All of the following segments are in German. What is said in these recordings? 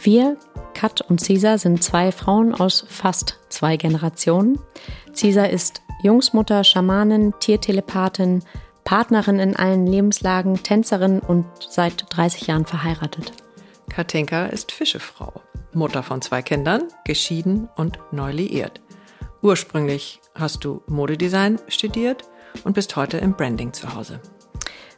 wir, Kat und Cesar, sind zwei Frauen aus fast zwei Generationen. Cesar ist Jungsmutter, Schamanin, Tiertelepathin, Partnerin in allen Lebenslagen, Tänzerin und seit 30 Jahren verheiratet. Katinka ist Fischefrau, Mutter von zwei Kindern, geschieden und neu liiert. Ursprünglich hast du Modedesign studiert und bist heute im Branding zu Hause.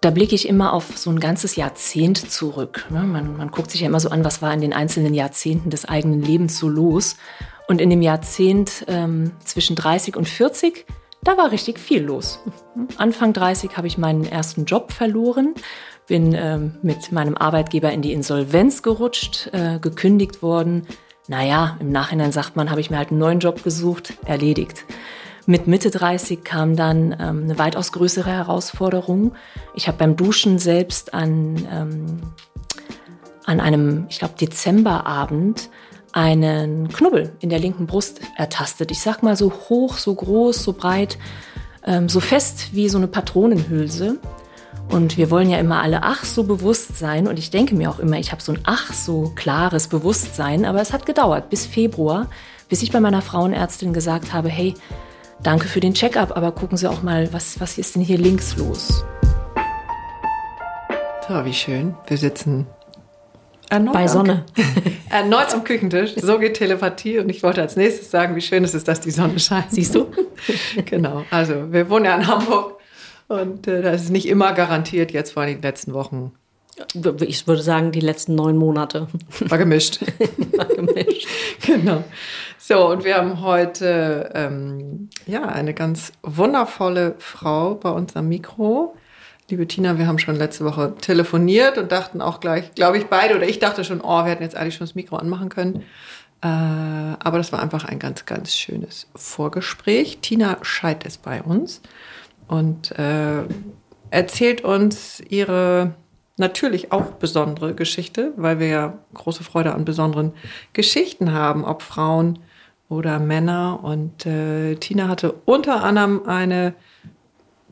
da blicke ich immer auf so ein ganzes Jahrzehnt zurück. Ne? Man, man guckt sich ja immer so an, was war in den einzelnen Jahrzehnten des eigenen Lebens so los. Und in dem Jahrzehnt ähm, zwischen 30 und 40, da war richtig viel los. Anfang 30 habe ich meinen ersten Job verloren, bin ähm, mit meinem Arbeitgeber in die Insolvenz gerutscht, äh, gekündigt worden. Naja, im Nachhinein sagt man, habe ich mir halt einen neuen Job gesucht, erledigt. Mit Mitte 30 kam dann ähm, eine weitaus größere Herausforderung. Ich habe beim Duschen selbst an, ähm, an einem, ich glaube, Dezemberabend einen Knubbel in der linken Brust ertastet. Ich sag mal so hoch, so groß, so breit, ähm, so fest wie so eine Patronenhülse. Und wir wollen ja immer alle ach so bewusst sein. Und ich denke mir auch immer, ich habe so ein ach so klares Bewusstsein. Aber es hat gedauert bis Februar, bis ich bei meiner Frauenärztin gesagt habe, hey, danke für den Check-up, aber gucken Sie auch mal, was, was ist denn hier links los? So, wie schön. Wir sitzen erneut bei Sonne. erneut am Küchentisch. So geht Telepathie. Und ich wollte als nächstes sagen, wie schön es ist, dass die Sonne scheint. Siehst du? genau. Also, wir wohnen ja in Hamburg. Und äh, das ist nicht immer garantiert, jetzt vor den letzten Wochen. Ich würde sagen, die letzten neun Monate. War gemischt. War gemischt. genau. So, und wir haben heute ähm, ja, eine ganz wundervolle Frau bei uns am Mikro. Liebe Tina, wir haben schon letzte Woche telefoniert und dachten auch gleich, glaube ich, beide, oder ich dachte schon, oh, wir hätten jetzt eigentlich schon das Mikro anmachen können. Äh, aber das war einfach ein ganz, ganz schönes Vorgespräch. Tina Scheid ist bei uns und äh, erzählt uns ihre natürlich auch besondere Geschichte, weil wir ja große Freude an besonderen Geschichten haben, ob Frauen oder Männer. Und äh, Tina hatte unter anderem eine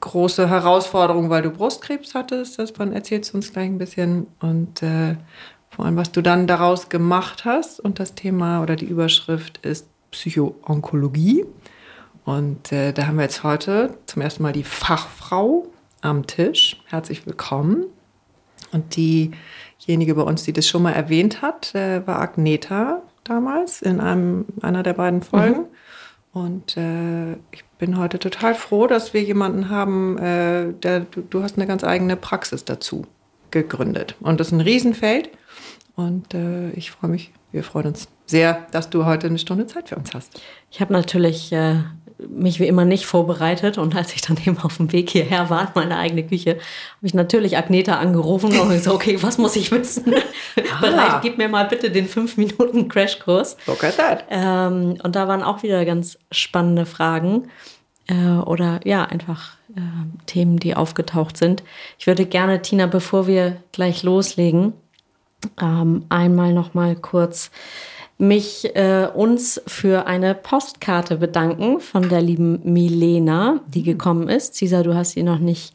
große Herausforderung, weil du Brustkrebs hattest. Davon erzählst du uns gleich ein bisschen. Und äh, vor allem, was du dann daraus gemacht hast. Und das Thema oder die Überschrift ist Psychoonkologie. Und äh, da haben wir jetzt heute zum ersten Mal die Fachfrau am Tisch. Herzlich willkommen. Und diejenige bei uns, die das schon mal erwähnt hat, äh, war Agneta damals in einem, einer der beiden Folgen. Mhm. Und äh, ich bin heute total froh, dass wir jemanden haben, äh, der, du, du, hast eine ganz eigene Praxis dazu gegründet. Und das ist ein Riesenfeld. Und äh, ich freue mich, wir freuen uns sehr, dass du heute eine Stunde Zeit für uns hast. Ich habe natürlich äh, mich wie immer nicht vorbereitet. Und als ich dann eben auf dem Weg hierher war, in meine eigene Küche, habe ich natürlich Agneta angerufen und gesagt, okay, was muss ich wissen? Ah. Bereit, gib mir mal bitte den 5 Minuten Crashkurs. Look at that. Ähm, und da waren auch wieder ganz spannende Fragen äh, oder ja, einfach äh, Themen, die aufgetaucht sind. Ich würde gerne, Tina, bevor wir gleich loslegen, ähm, einmal noch mal kurz mich äh, uns für eine Postkarte bedanken von der lieben Milena, die mhm. gekommen ist. Cesar, du hast sie noch nicht.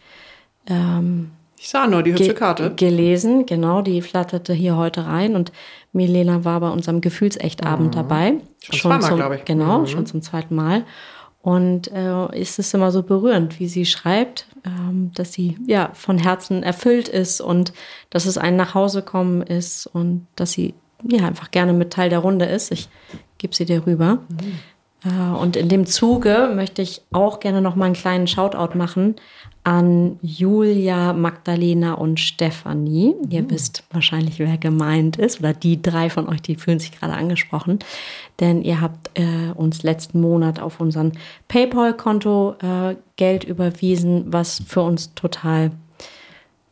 Ähm, ich sah nur die hübsche Karte. Gelesen, genau, die flatterte hier heute rein und Milena war bei unserem Gefühlsechtabend mhm. dabei. Schon, schon zweimal, glaube ich. Genau, mhm. schon zum zweiten Mal. Und äh, ist es immer so berührend, wie sie schreibt, ähm, dass sie ja von Herzen erfüllt ist und dass es ein Nachhausekommen ist und dass sie ja einfach gerne mit Teil der Runde ist. Ich gebe sie dir rüber. Mhm. Und in dem Zuge möchte ich auch gerne noch mal einen kleinen Shoutout machen an Julia, Magdalena und Stefanie. Mhm. Ihr wisst wahrscheinlich, wer gemeint ist, oder die drei von euch, die fühlen sich gerade angesprochen. Denn ihr habt äh, uns letzten Monat auf unseren PayPal-Konto äh, Geld überwiesen, was für uns total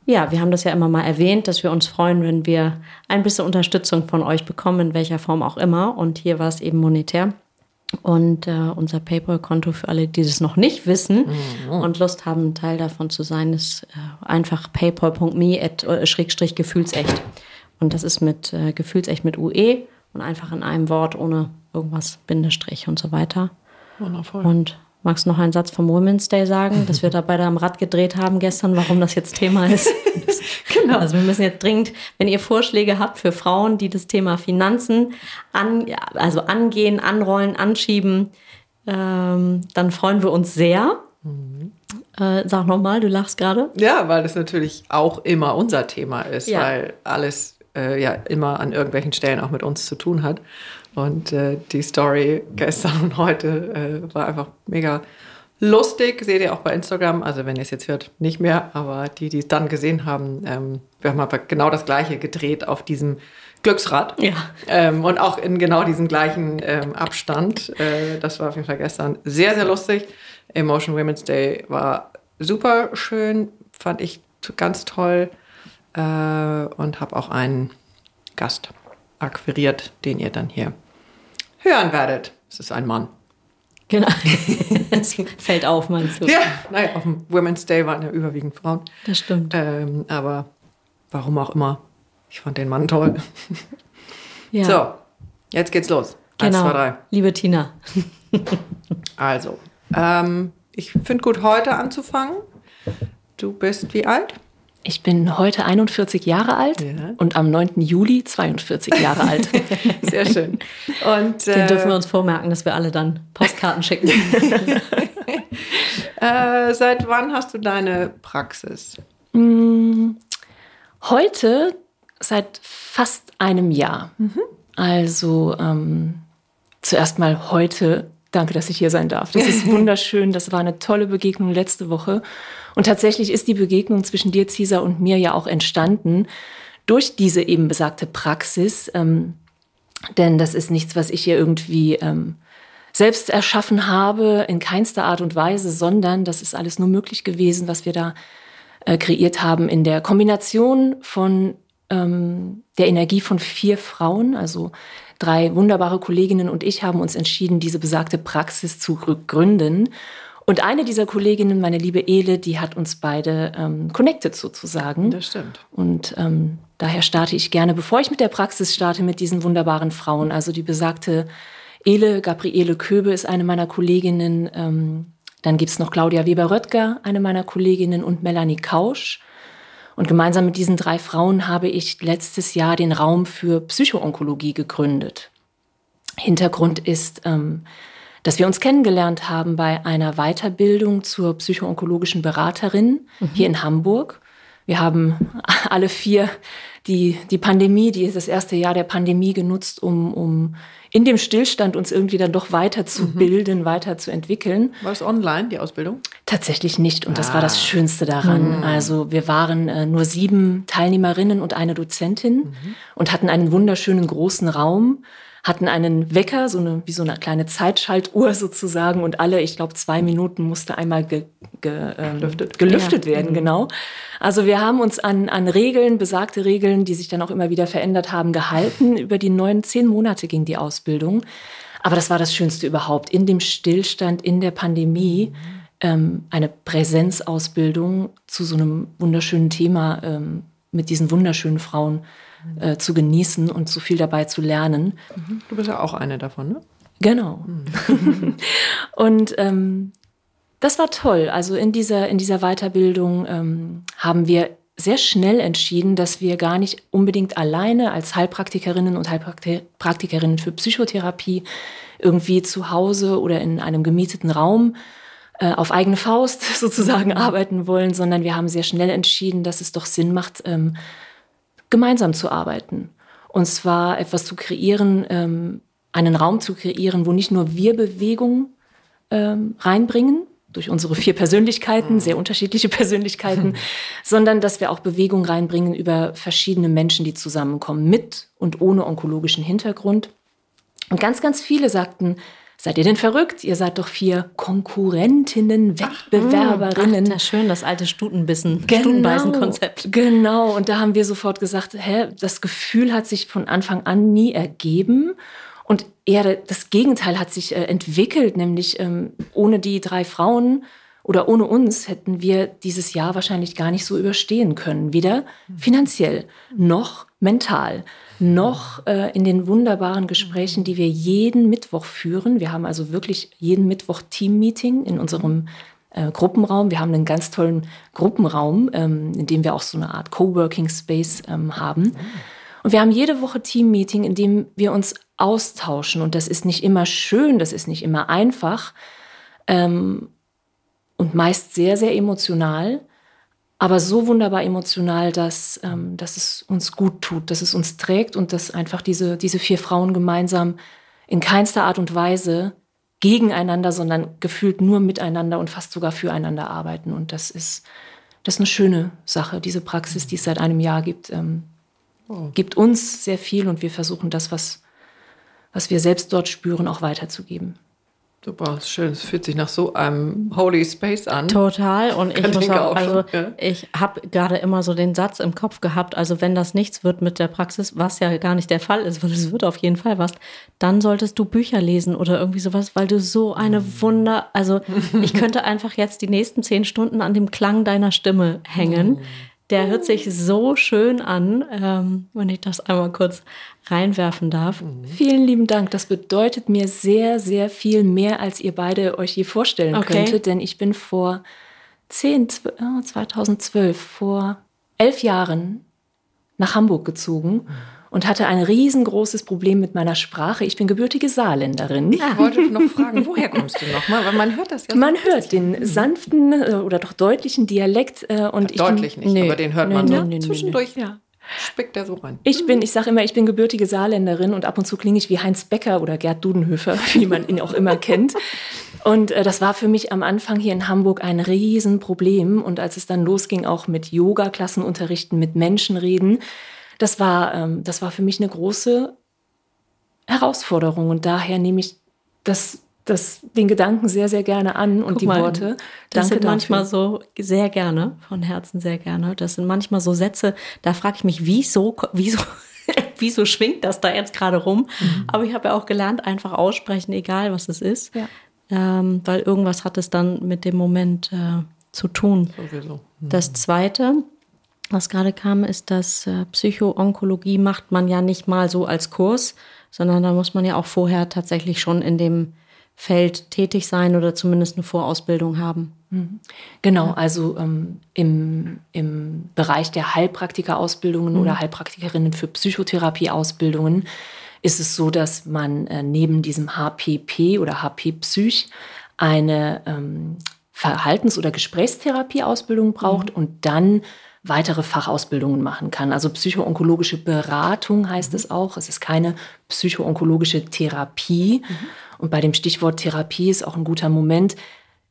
ja, wir haben das ja immer mal erwähnt, dass wir uns freuen, wenn wir ein bisschen Unterstützung von euch bekommen, in welcher Form auch immer. Und hier war es eben monetär. Und äh, unser PayPal-Konto für alle, die das noch nicht wissen mhm. und Lust haben, Teil davon zu sein, ist äh, einfach paypal.me äh. Und das ist mit äh, gefühlsecht mit UE und einfach in einem Wort ohne irgendwas, Bindestrich und so weiter. Wundervoll. Und Magst du noch einen Satz vom Women's Day sagen, dass wir da beide am Rad gedreht haben gestern, warum das jetzt Thema ist? genau. Also wir müssen jetzt dringend, wenn ihr Vorschläge habt für Frauen, die das Thema Finanzen an, also angehen, anrollen, anschieben, ähm, dann freuen wir uns sehr. Mhm. Äh, sag nochmal, du lachst gerade. Ja, weil das natürlich auch immer unser Thema ist, ja. weil alles äh, ja immer an irgendwelchen Stellen auch mit uns zu tun hat. Und äh, die Story gestern und heute äh, war einfach mega lustig. Seht ihr auch bei Instagram. Also wenn ihr es jetzt hört, nicht mehr. Aber die, die es dann gesehen haben, ähm, wir haben aber genau das Gleiche gedreht auf diesem Glücksrad. Ja. Ähm, und auch in genau diesem gleichen ähm, Abstand. Äh, das war auf jeden Fall gestern sehr, sehr lustig. Emotion Women's Day war super schön. Fand ich ganz toll. Äh, und habe auch einen Gast akquiriert, den ihr dann hier hören werdet. Es ist ein Mann. Genau. Es fällt auf, meinst du? Ja, naja, auf dem Women's Day waren ja überwiegend Frauen. Das stimmt. Ähm, aber warum auch immer, ich fand den Mann toll. Ja. So, jetzt geht's los. Genau. Eins, zwei, drei. Liebe Tina. also, ähm, ich finde gut, heute anzufangen. Du bist wie alt? Ich bin heute 41 Jahre alt ja. und am 9. Juli 42 Jahre alt. Sehr schön. Und, Den äh, dürfen wir uns vormerken, dass wir alle dann Postkarten schicken. äh, seit wann hast du deine Praxis? Mm, heute seit fast einem Jahr. Mhm. Also ähm, zuerst mal heute. Danke, dass ich hier sein darf. Das ist wunderschön. Das war eine tolle Begegnung letzte Woche. Und tatsächlich ist die Begegnung zwischen dir, Cesar, und mir ja auch entstanden durch diese eben besagte Praxis. Ähm, denn das ist nichts, was ich hier irgendwie ähm, selbst erschaffen habe, in keinster Art und Weise, sondern das ist alles nur möglich gewesen, was wir da äh, kreiert haben in der Kombination von ähm, der Energie von vier Frauen, also drei wunderbare Kolleginnen und ich haben uns entschieden, diese besagte Praxis zu gründen. Und eine dieser Kolleginnen, meine liebe Ele, die hat uns beide ähm, connected sozusagen. Das stimmt. Und ähm, daher starte ich gerne, bevor ich mit der Praxis starte, mit diesen wunderbaren Frauen. Also die besagte Ele, Gabriele Köbe ist eine meiner Kolleginnen. Ähm, dann gibt's noch Claudia Weber-Röttger, eine meiner Kolleginnen, und Melanie Kausch. Und gemeinsam mit diesen drei Frauen habe ich letztes Jahr den Raum für Psychoonkologie gegründet. Hintergrund ist, ähm, dass wir uns kennengelernt haben bei einer Weiterbildung zur psychoonkologischen Beraterin mhm. hier in Hamburg. Wir haben alle vier die, die Pandemie, die das erste Jahr der Pandemie genutzt, um, um in dem Stillstand uns irgendwie dann doch weiterzubilden, mhm. weiterzuentwickeln. War es online, die Ausbildung? Tatsächlich nicht. Und das war das ah. Schönste daran. Mhm. Also wir waren äh, nur sieben Teilnehmerinnen und eine Dozentin mhm. und hatten einen wunderschönen großen Raum hatten einen Wecker, so eine, wie so eine kleine Zeitschaltuhr sozusagen und alle, ich glaube, zwei Minuten musste einmal ge, ge, ähm, gelüftet, gelüftet ja. werden, mhm. genau. Also wir haben uns an, an Regeln, besagte Regeln, die sich dann auch immer wieder verändert haben, gehalten. Über die neun, zehn Monate ging die Ausbildung. Aber das war das Schönste überhaupt. In dem Stillstand, in der Pandemie, ähm, eine Präsenzausbildung zu so einem wunderschönen Thema ähm, mit diesen wunderschönen Frauen äh, zu genießen und so viel dabei zu lernen. Du bist ja auch eine davon, ne? Genau. Mhm. und ähm, das war toll. Also in dieser, in dieser Weiterbildung ähm, haben wir sehr schnell entschieden, dass wir gar nicht unbedingt alleine als Heilpraktikerinnen und Heilpraktikerinnen für Psychotherapie irgendwie zu Hause oder in einem gemieteten Raum äh, auf eigene Faust sozusagen arbeiten wollen, sondern wir haben sehr schnell entschieden, dass es doch Sinn macht, ähm, gemeinsam zu arbeiten. Und zwar etwas zu kreieren, ähm, einen Raum zu kreieren, wo nicht nur wir Bewegung ähm, reinbringen, durch unsere vier Persönlichkeiten, mhm. sehr unterschiedliche Persönlichkeiten, sondern dass wir auch Bewegung reinbringen über verschiedene Menschen, die zusammenkommen, mit und ohne onkologischen Hintergrund. Und ganz, ganz viele sagten, Seid ihr denn verrückt? Ihr seid doch vier Konkurrentinnen, Wettbewerberinnen. Ach, ach, schön, das alte Stutenbissen, genau, Stutenbeißen-Konzept. Genau, und da haben wir sofort gesagt, hä, das Gefühl hat sich von Anfang an nie ergeben. Und eher das Gegenteil hat sich äh, entwickelt, nämlich ähm, ohne die drei Frauen oder ohne uns hätten wir dieses Jahr wahrscheinlich gar nicht so überstehen können. Weder finanziell noch mental noch äh, in den wunderbaren Gesprächen, die wir jeden Mittwoch führen. Wir haben also wirklich jeden Mittwoch Team-Meeting in unserem äh, Gruppenraum. Wir haben einen ganz tollen Gruppenraum, ähm, in dem wir auch so eine Art Coworking Space ähm, haben. Und wir haben jede Woche Team-Meeting, in dem wir uns austauschen. Und das ist nicht immer schön, das ist nicht immer einfach ähm, und meist sehr, sehr emotional aber so wunderbar emotional, dass, ähm, dass es uns gut tut, dass es uns trägt und dass einfach diese, diese vier Frauen gemeinsam in keinster Art und Weise gegeneinander, sondern gefühlt nur miteinander und fast sogar füreinander arbeiten. Und das ist, das ist eine schöne Sache, diese Praxis, die es seit einem Jahr gibt, ähm, oh. gibt uns sehr viel und wir versuchen das, was, was wir selbst dort spüren, auch weiterzugeben. Super, schön. Es fühlt sich nach so einem Holy Space an. Total. Und ich muss auch, also schon, ja. ich habe gerade immer so den Satz im Kopf gehabt, also wenn das nichts wird mit der Praxis, was ja gar nicht der Fall ist, weil es wird auf jeden Fall was, dann solltest du Bücher lesen oder irgendwie sowas, weil du so eine Wunder, also ich könnte einfach jetzt die nächsten zehn Stunden an dem Klang deiner Stimme hängen. Der hört sich so schön an, ähm, wenn ich das einmal kurz reinwerfen darf. Mhm. Vielen lieben Dank. Das bedeutet mir sehr, sehr viel mehr, als ihr beide euch je vorstellen okay. könntet. Denn ich bin vor 10, 2012, vor elf Jahren nach Hamburg gezogen. Mhm und hatte ein riesengroßes Problem mit meiner Sprache. Ich bin gebürtige Saarländerin. Ich wollte noch fragen, woher kommst du nochmal? Weil man hört das ja. Man so hört den sanften äh, oder doch deutlichen Dialekt. Äh, und ja, deutlich bin, nicht, nee, aber den hört nee, man nee, so nee, zwischendurch. Ja. Spickt der so rein. Ich bin, ich sage immer, ich bin gebürtige Saarländerin und ab und zu klinge ich wie Heinz Becker oder Gerd Dudenhöfer, wie man ihn auch immer kennt. Und äh, das war für mich am Anfang hier in Hamburg ein Riesenproblem. Und als es dann losging, auch mit Yoga-Klassen unterrichten, mit Menschen reden, das war, ähm, das war für mich eine große Herausforderung. Und daher nehme ich das, das, den Gedanken sehr, sehr gerne an und Guck die mal, Worte. Das Danke sind manchmal so sehr gerne, von Herzen sehr gerne. Das sind manchmal so Sätze, da frage ich mich, wieso, wieso, wieso schwingt das da jetzt gerade rum? Mhm. Aber ich habe ja auch gelernt, einfach aussprechen, egal was es ist. Ja. Ähm, weil irgendwas hat es dann mit dem Moment äh, zu tun. Sowieso. Mhm. Das Zweite, was gerade kam, ist, dass äh, Psychoonkologie macht man ja nicht mal so als Kurs, sondern da muss man ja auch vorher tatsächlich schon in dem Feld tätig sein oder zumindest eine Vorausbildung haben. Mhm. Genau, also ähm, im, im Bereich der Heilpraktikerausbildungen mhm. oder Heilpraktikerinnen für Psychotherapieausbildungen ist es so, dass man äh, neben diesem HPP oder HP-Psych eine ähm, Verhaltens- oder Gesprächstherapieausbildung braucht mhm. und dann weitere Fachausbildungen machen kann. Also psychoonkologische Beratung heißt mhm. es auch. Es ist keine psychoonkologische Therapie. Mhm. Und bei dem Stichwort Therapie ist auch ein guter Moment,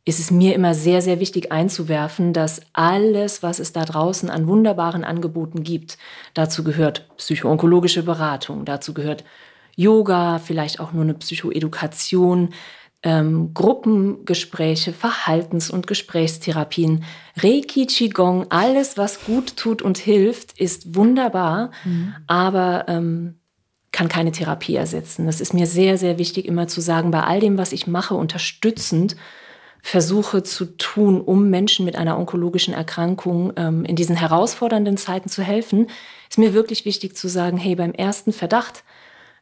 ist es mir immer sehr, sehr wichtig einzuwerfen, dass alles, was es da draußen an wunderbaren Angeboten gibt, dazu gehört psychoonkologische Beratung, dazu gehört Yoga, vielleicht auch nur eine Psychoedukation, ähm, Gruppengespräche, Verhaltens- und Gesprächstherapien, Reiki, Qigong, alles, was gut tut und hilft, ist wunderbar, mhm. aber ähm, kann keine Therapie ersetzen. Das ist mir sehr, sehr wichtig, immer zu sagen, bei all dem, was ich mache, unterstützend versuche zu tun, um Menschen mit einer onkologischen Erkrankung ähm, in diesen herausfordernden Zeiten zu helfen, ist mir wirklich wichtig zu sagen, hey, beim ersten Verdacht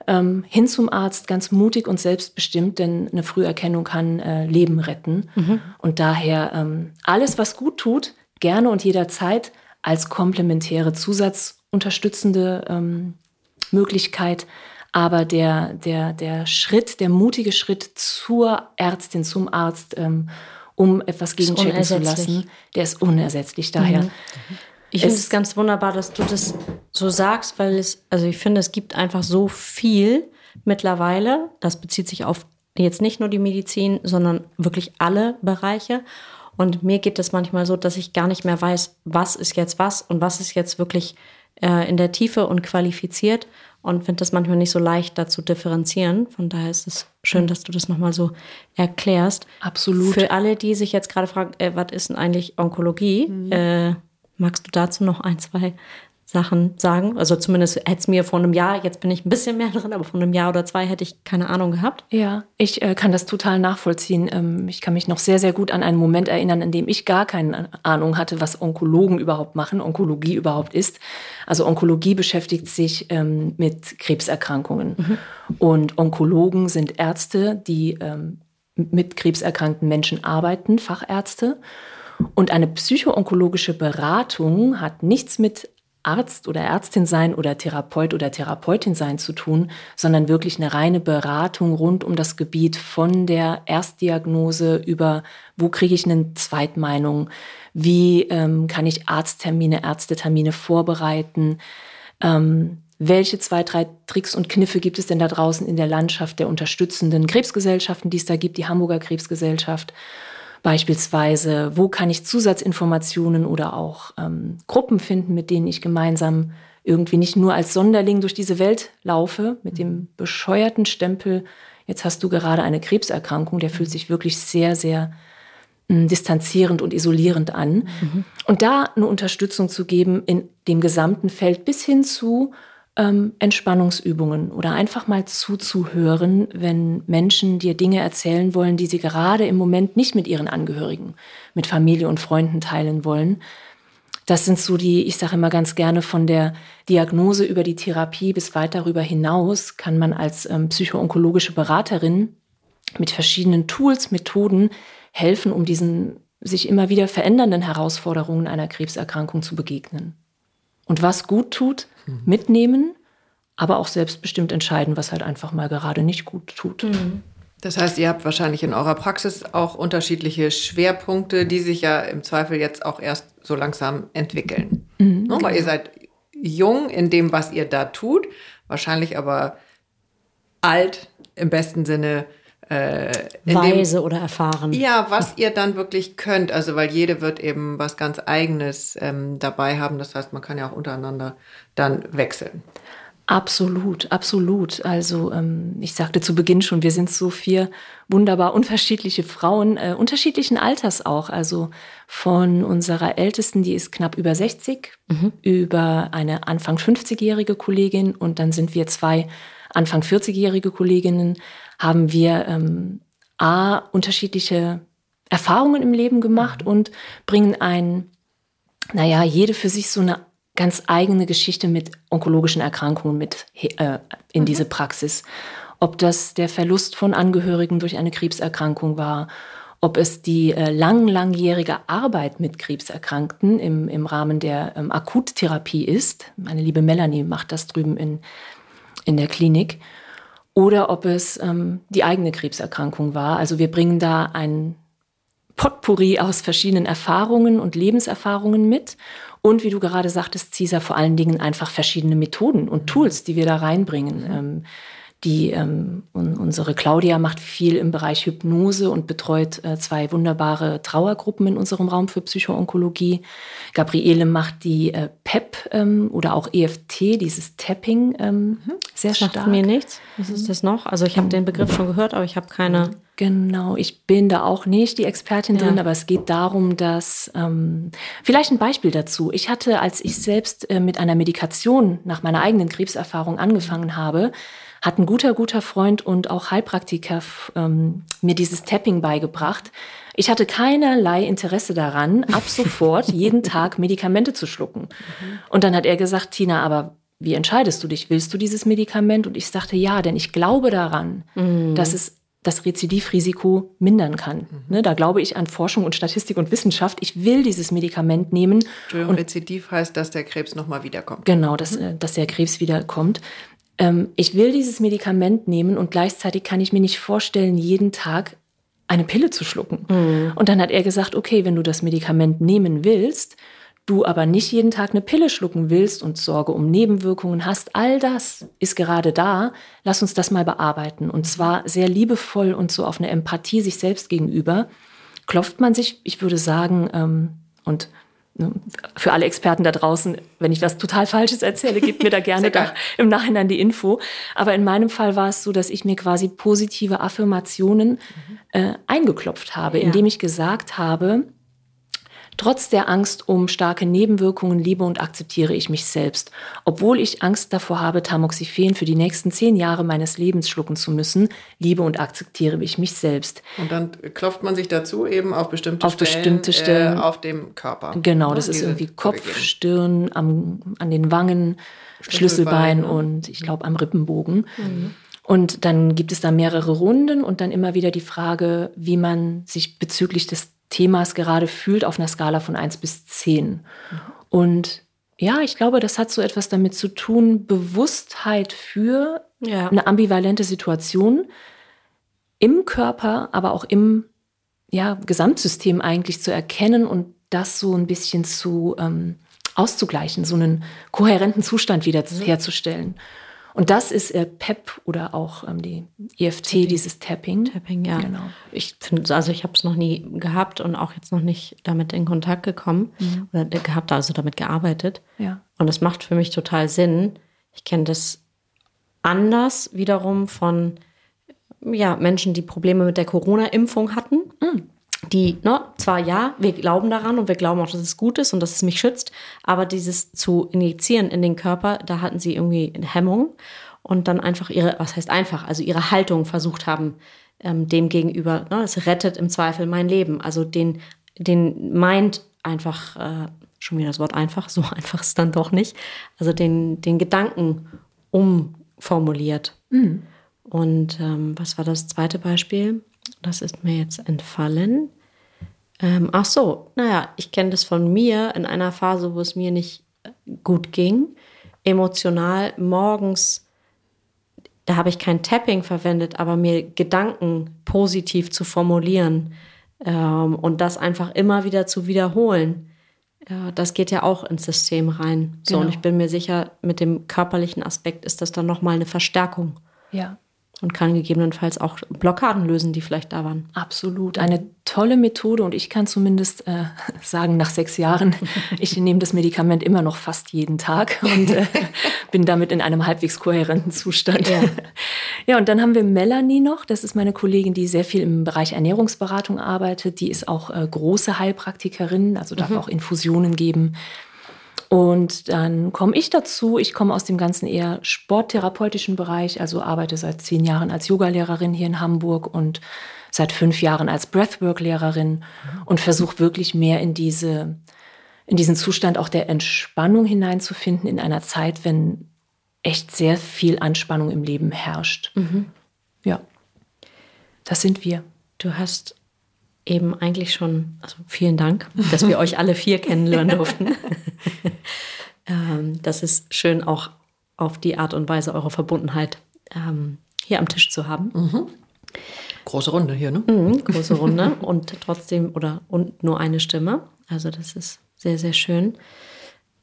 ähm, hin zum Arzt, ganz mutig und selbstbestimmt, denn eine Früherkennung kann äh, Leben retten. Mhm. Und daher ähm, alles, was gut tut, gerne und jederzeit als komplementäre zusatzunterstützende ähm, Möglichkeit. Aber der, der, der Schritt, der mutige Schritt zur Ärztin, zum Arzt, ähm, um etwas gegenchecken zu lassen, der ist unersetzlich. Daher. Mhm. Ich finde es ganz wunderbar, dass du das so sagst, weil es, also ich finde, es gibt einfach so viel mittlerweile. Das bezieht sich auf jetzt nicht nur die Medizin, sondern wirklich alle Bereiche. Und mir geht es manchmal so, dass ich gar nicht mehr weiß, was ist jetzt was und was ist jetzt wirklich äh, in der Tiefe und qualifiziert und finde das manchmal nicht so leicht, da zu differenzieren. Von daher ist es schön, dass du das nochmal so erklärst. Absolut. Für alle, die sich jetzt gerade fragen, äh, was ist denn eigentlich Onkologie? Mhm. Äh, magst du dazu noch ein, zwei Sachen sagen. Also zumindest hätte es mir vor einem Jahr, jetzt bin ich ein bisschen mehr drin, aber vor einem Jahr oder zwei hätte ich keine Ahnung gehabt. Ja, ich äh, kann das total nachvollziehen. Ähm, ich kann mich noch sehr, sehr gut an einen Moment erinnern, in dem ich gar keine Ahnung hatte, was Onkologen überhaupt machen, Onkologie überhaupt ist. Also Onkologie beschäftigt sich ähm, mit Krebserkrankungen. Mhm. Und Onkologen sind Ärzte, die ähm, mit krebserkrankten Menschen arbeiten, Fachärzte. Und eine psychoonkologische Beratung hat nichts mit Arzt oder Ärztin sein oder Therapeut oder Therapeutin sein zu tun, sondern wirklich eine reine Beratung rund um das Gebiet von der Erstdiagnose über, wo kriege ich eine Zweitmeinung, wie ähm, kann ich Arzttermine, Ärztetermine vorbereiten, ähm, welche zwei, drei Tricks und Kniffe gibt es denn da draußen in der Landschaft der unterstützenden Krebsgesellschaften, die es da gibt, die Hamburger Krebsgesellschaft Beispielsweise, wo kann ich Zusatzinformationen oder auch ähm, Gruppen finden, mit denen ich gemeinsam irgendwie nicht nur als Sonderling durch diese Welt laufe, mit dem bescheuerten Stempel, jetzt hast du gerade eine Krebserkrankung, der fühlt sich wirklich sehr, sehr äh, distanzierend und isolierend an. Mhm. Und da eine Unterstützung zu geben in dem gesamten Feld bis hin zu, ähm, Entspannungsübungen oder einfach mal zuzuhören, wenn Menschen dir Dinge erzählen wollen, die sie gerade im Moment nicht mit ihren Angehörigen, mit Familie und Freunden teilen wollen. Das sind so die, ich sage immer ganz gerne, von der Diagnose über die Therapie bis weit darüber hinaus kann man als ähm, psychoonkologische Beraterin mit verschiedenen Tools, Methoden helfen, um diesen sich immer wieder verändernden Herausforderungen einer Krebserkrankung zu begegnen. Und was gut tut, mhm. mitnehmen, aber auch selbstbestimmt entscheiden, was halt einfach mal gerade nicht gut tut. Mhm. Das heißt, ihr habt wahrscheinlich in eurer Praxis auch unterschiedliche Schwerpunkte, die sich ja im Zweifel jetzt auch erst so langsam entwickeln. Mhm, ne? Weil ihr genau. seid jung in dem, was ihr da tut, wahrscheinlich aber alt im besten Sinne äh, Weise dem, oder erfahren. Ja, was ihr dann wirklich könnt. Also, weil jede wird eben was ganz Eigenes ähm, dabei haben. Das heißt, man kann ja auch untereinander dann wechseln. Absolut, absolut. Also ähm, ich sagte zu Beginn schon, wir sind so vier wunderbar unterschiedliche Frauen, äh, unterschiedlichen Alters auch. Also von unserer Ältesten, die ist knapp über 60, mhm. über eine Anfang 50-jährige Kollegin und dann sind wir zwei Anfang 40-jährige Kolleginnen haben wir ähm, A, unterschiedliche Erfahrungen im Leben gemacht mhm. und bringen ein, naja, jede für sich so eine ganz eigene Geschichte mit onkologischen Erkrankungen mit äh, in mhm. diese Praxis. Ob das der Verlust von Angehörigen durch eine Krebserkrankung war, ob es die äh, lang, langjährige Arbeit mit Krebserkrankten im, im Rahmen der ähm, Akuttherapie ist. Meine liebe Melanie macht das drüben in, in der Klinik oder ob es ähm, die eigene Krebserkrankung war. Also wir bringen da ein Potpourri aus verschiedenen Erfahrungen und Lebenserfahrungen mit. Und wie du gerade sagtest, Cesar, vor allen Dingen einfach verschiedene Methoden und Tools, die wir da reinbringen. Ähm, Die, ähm, unsere Claudia macht viel im Bereich Hypnose und betreut äh, zwei wunderbare Trauergruppen in unserem Raum für Psychoonkologie. Gabriele macht die äh, PEP ähm, oder auch EFT, dieses Tapping, ähm, mhm. sehr das stark. mir nichts. Was ist das noch? Also ich habe den Begriff schon gehört, aber ich habe keine. Genau, ich bin da auch nicht die Expertin drin, ja. aber es geht darum, dass ähm, vielleicht ein Beispiel dazu. Ich hatte, als ich selbst äh, mit einer Medikation nach meiner eigenen Krebserfahrung angefangen habe, hat ein guter, guter Freund und auch Heilpraktiker ähm, mir dieses Tapping beigebracht. Ich hatte keinerlei Interesse daran, ab sofort jeden Tag Medikamente zu schlucken. Und dann hat er gesagt, Tina, aber wie entscheidest du dich? Willst du dieses Medikament? Und ich sagte ja, denn ich glaube daran, mhm. dass es das Rezidivrisiko mindern kann. Mhm. Ne, da glaube ich an Forschung und Statistik und Wissenschaft. Ich will dieses Medikament nehmen. Und Rezidiv heißt, dass der Krebs nochmal wiederkommt. Genau, dass, mhm. dass der Krebs wiederkommt ähm, ich will dieses Medikament nehmen und gleichzeitig kann ich mir nicht vorstellen, jeden Tag eine Pille zu schlucken. Mhm. Und dann hat er gesagt, okay, wenn du das Medikament nehmen willst, du aber nicht jeden Tag eine Pille schlucken willst und Sorge um Nebenwirkungen hast, all das ist gerade da, lass uns das mal bearbeiten. Und zwar sehr liebevoll und so auf eine Empathie sich selbst gegenüber. Klopft man sich, ich würde sagen, ähm, und für alle Experten da draußen, wenn ich was total Falsches erzähle, gebt mir da gerne da im Nachhinein die Info. Aber in meinem Fall war es so, dass ich mir quasi positive Affirmationen mhm. äh, eingeklopft habe, ja. indem ich gesagt habe, Trotz der Angst um starke Nebenwirkungen liebe und akzeptiere ich mich selbst. Obwohl ich Angst davor habe, Tamoxifen für die nächsten zehn Jahre meines Lebens schlucken zu müssen, liebe und akzeptiere ich mich selbst. Und dann klopft man sich dazu eben auf bestimmte auf Stellen, bestimmte Stellen äh, auf dem Körper. Genau, ne? das ist irgendwie Kopf, Stirn, am, an den Wangen, Schlüsselbein, Schlüsselbein und ich glaube am Rippenbogen. Mhm. Und dann gibt es da mehrere Runden und dann immer wieder die Frage, wie man sich bezüglich des Themas gerade fühlt auf einer Skala von 1 bis 10. Und ja, ich glaube, das hat so etwas damit zu tun, Bewusstheit für ja. eine ambivalente Situation im Körper, aber auch im ja, Gesamtsystem eigentlich zu erkennen und das so ein bisschen zu ähm, auszugleichen, so einen kohärenten Zustand wieder mhm. herzustellen. Und das ist äh, PEP oder auch ähm, die EFT, Tapping. dieses Tapping. Tapping, ja. Genau. Ich finde, also ich habe es noch nie gehabt und auch jetzt noch nicht damit in Kontakt gekommen mhm. oder gehabt, also damit gearbeitet. Ja. Und es macht für mich total Sinn. Ich kenne das anders wiederum von ja, Menschen, die Probleme mit der Corona-Impfung hatten. Mhm die, ne, zwar ja, wir glauben daran und wir glauben auch, dass es gut ist und dass es mich schützt, aber dieses zu injizieren in den Körper, da hatten sie irgendwie eine Hemmung und dann einfach ihre, was heißt einfach, also ihre Haltung versucht haben, ähm, dem gegenüber, ne, es rettet im Zweifel mein Leben. Also den, den meint einfach, äh, schon wieder das Wort einfach, so einfach ist es dann doch nicht, also den, den Gedanken umformuliert. Mhm. Und ähm, was war das zweite Beispiel? Das ist mir jetzt entfallen. Ähm, ach so, naja, ich kenne das von mir in einer Phase, wo es mir nicht gut ging. Emotional morgens, da habe ich kein Tapping verwendet, aber mir Gedanken positiv zu formulieren ähm, und das einfach immer wieder zu wiederholen. Ja, das geht ja auch ins System rein. So, genau. und ich bin mir sicher, mit dem körperlichen Aspekt ist das dann nochmal eine Verstärkung. Ja und kann gegebenenfalls auch Blockaden lösen, die vielleicht da waren. Absolut. Eine tolle Methode und ich kann zumindest äh, sagen, nach sechs Jahren, ich nehme das Medikament immer noch fast jeden Tag und äh, bin damit in einem halbwegs kohärenten Zustand. Ja. ja, und dann haben wir Melanie noch, das ist meine Kollegin, die sehr viel im Bereich Ernährungsberatung arbeitet. Die ist auch äh, große Heilpraktikerin, also darf mhm. auch Infusionen geben. Und dann komme ich dazu. Ich komme aus dem ganzen eher sporttherapeutischen Bereich, also arbeite seit zehn Jahren als Yogalehrerin hier in Hamburg und seit fünf Jahren als Breathwork-Lehrerin und versuche wirklich mehr in diese in diesen Zustand auch der Entspannung hineinzufinden in einer Zeit, wenn echt sehr viel Anspannung im Leben herrscht. Mhm. Ja, das sind wir. Du hast eben eigentlich schon, also vielen Dank, dass wir euch alle vier kennenlernen durften. ähm, das ist schön, auch auf die Art und Weise eure Verbundenheit ähm, hier am Tisch zu haben. Mhm. Große Runde hier, ne? Mhm, große Runde und trotzdem oder und nur eine Stimme. Also das ist sehr, sehr schön.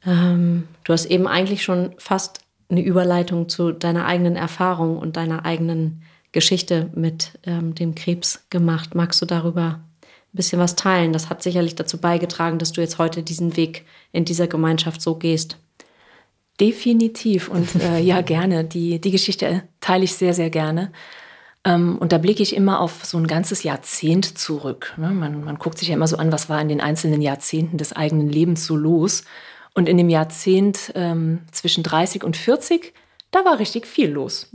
Ähm, du hast eben eigentlich schon fast eine Überleitung zu deiner eigenen Erfahrung und deiner eigenen Geschichte mit ähm, dem Krebs gemacht. Magst du darüber ein bisschen was teilen? Das hat sicherlich dazu beigetragen, dass du jetzt heute diesen Weg in dieser Gemeinschaft so gehst. Definitiv und äh, ja, gerne. Die, die Geschichte teile ich sehr, sehr gerne. Ähm, und da blicke ich immer auf so ein ganzes Jahrzehnt zurück. Ne? Man, man guckt sich ja immer so an, was war in den einzelnen Jahrzehnten des eigenen Lebens so los. Und in dem Jahrzehnt ähm, zwischen 30 und 40, da war richtig viel los.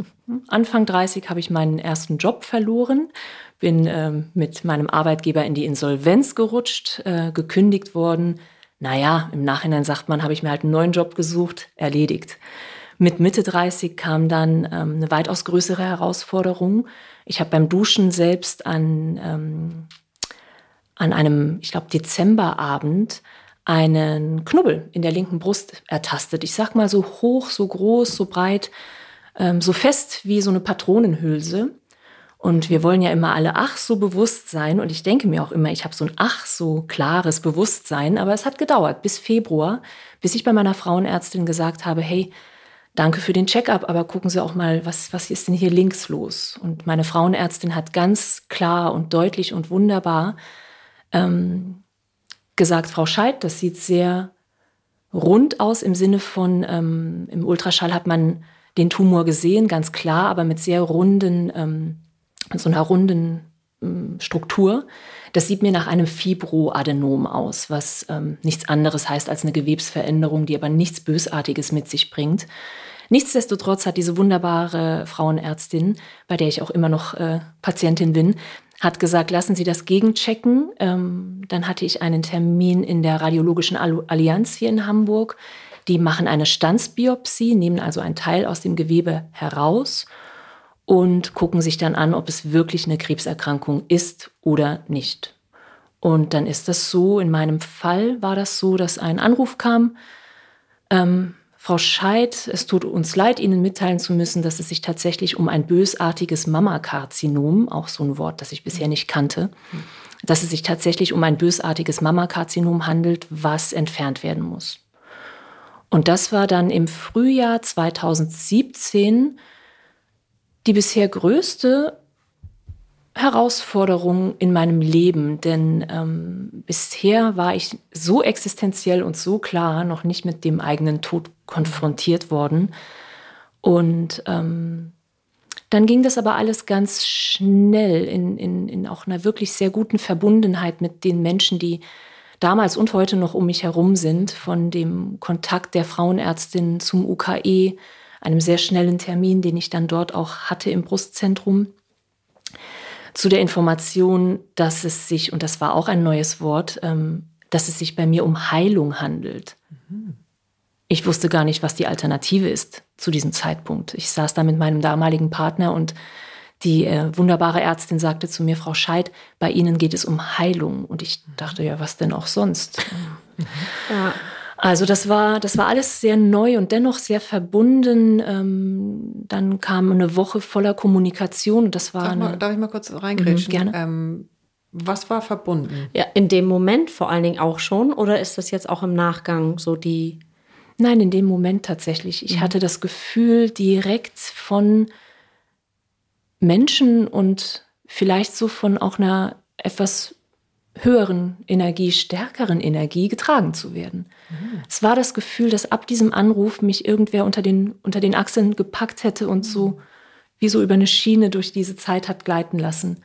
Anfang 30 habe ich meinen ersten Job verloren, bin ähm, mit meinem Arbeitgeber in die Insolvenz gerutscht, äh, gekündigt worden. Naja, im Nachhinein sagt man, habe ich mir halt einen neuen Job gesucht, erledigt. Mit Mitte 30 kam dann ähm, eine weitaus größere Herausforderung. Ich habe beim Duschen selbst an, ähm, an einem, ich glaube, Dezemberabend einen Knubbel in der linken Brust ertastet. Ich sag mal so hoch, so groß, so breit, ähm, so fest wie so eine Patronenhülse. Und wir wollen ja immer alle ach so bewusst sein. Und ich denke mir auch immer, ich habe so ein ach so klares Bewusstsein. Aber es hat gedauert bis Februar, bis ich bei meiner Frauenärztin gesagt habe, hey, danke für den Checkup, aber gucken Sie auch mal, was, was ist denn hier links los? Und meine Frauenärztin hat ganz klar und deutlich und wunderbar ähm, gesagt, Frau Scheid, das sieht sehr rund aus im Sinne von, ähm, im Ultraschall hat man den Tumor gesehen, ganz klar, aber mit sehr runden, ähm, so einer runden ähm, Struktur. Das sieht mir nach einem Fibroadenom aus, was ähm, nichts anderes heißt als eine Gewebsveränderung, die aber nichts Bösartiges mit sich bringt. Nichtsdestotrotz hat diese wunderbare Frauenärztin, bei der ich auch immer noch äh, Patientin bin, hat gesagt, lassen Sie das gegenchecken. Ähm, dann hatte ich einen Termin in der Radiologischen Allianz hier in Hamburg. Die machen eine Stanzbiopsie, nehmen also einen Teil aus dem Gewebe heraus und gucken sich dann an, ob es wirklich eine Krebserkrankung ist oder nicht. Und dann ist das so, in meinem Fall war das so, dass ein Anruf kam, ähm, Frau Scheid, es tut uns leid, Ihnen mitteilen zu müssen, dass es sich tatsächlich um ein bösartiges Mammakarzinom, auch so ein Wort, das ich bisher nicht kannte, dass es sich tatsächlich um ein bösartiges Mammakarzinom handelt, was entfernt werden muss. Und das war dann im Frühjahr 2017 die bisher größte Herausforderung in meinem Leben, denn ähm, bisher war ich so existenziell und so klar noch nicht mit dem eigenen Tod konfrontiert worden. Und ähm, dann ging das aber alles ganz schnell in, in, in auch einer wirklich sehr guten Verbundenheit mit den Menschen, die damals und heute noch um mich herum sind, von dem Kontakt der Frauenärztin zum UKE, einem sehr schnellen Termin, den ich dann dort auch hatte im Brustzentrum zu der Information, dass es sich, und das war auch ein neues Wort, ähm, dass es sich bei mir um Heilung handelt. Mhm. Ich wusste gar nicht, was die Alternative ist zu diesem Zeitpunkt. Ich saß da mit meinem damaligen Partner und die äh, wunderbare Ärztin sagte zu mir, Frau Scheid, bei Ihnen geht es um Heilung. Und ich dachte, ja, was denn auch sonst? Mhm. Ja. Also das war, das war alles sehr neu und dennoch sehr verbunden. Ähm, dann kam eine Woche voller Kommunikation. Das war mal, eine, darf ich mal kurz reingrätschen? Mhm, gerne. Ähm, was war verbunden? Ja, in dem Moment vor allen Dingen auch schon oder ist das jetzt auch im Nachgang so die? Nein, in dem Moment tatsächlich. Ich mhm. hatte das Gefühl direkt von Menschen und vielleicht so von auch einer etwas höheren Energie, stärkeren Energie getragen zu werden. Mhm. Es war das Gefühl, dass ab diesem Anruf mich irgendwer unter den, unter den Achseln gepackt hätte und so wie so über eine Schiene durch diese Zeit hat gleiten lassen.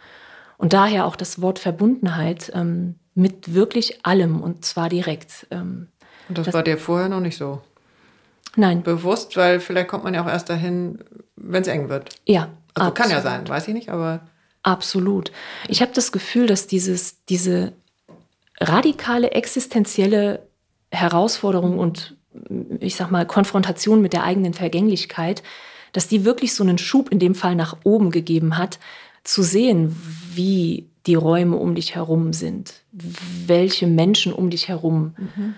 Und daher auch das Wort Verbundenheit ähm, mit wirklich allem und zwar direkt. Ähm, und das, das war dir vorher noch nicht so? Nein. Bewusst, weil vielleicht kommt man ja auch erst dahin, wenn es eng wird. Ja. Also absolut. kann ja sein, weiß ich nicht, aber. Absolut. Ich habe das Gefühl, dass dieses, diese radikale existenzielle Herausforderung und ich sag mal Konfrontation mit der eigenen Vergänglichkeit, dass die wirklich so einen Schub in dem Fall nach oben gegeben hat, zu sehen, wie die Räume um dich herum sind, welche Menschen um dich herum mhm.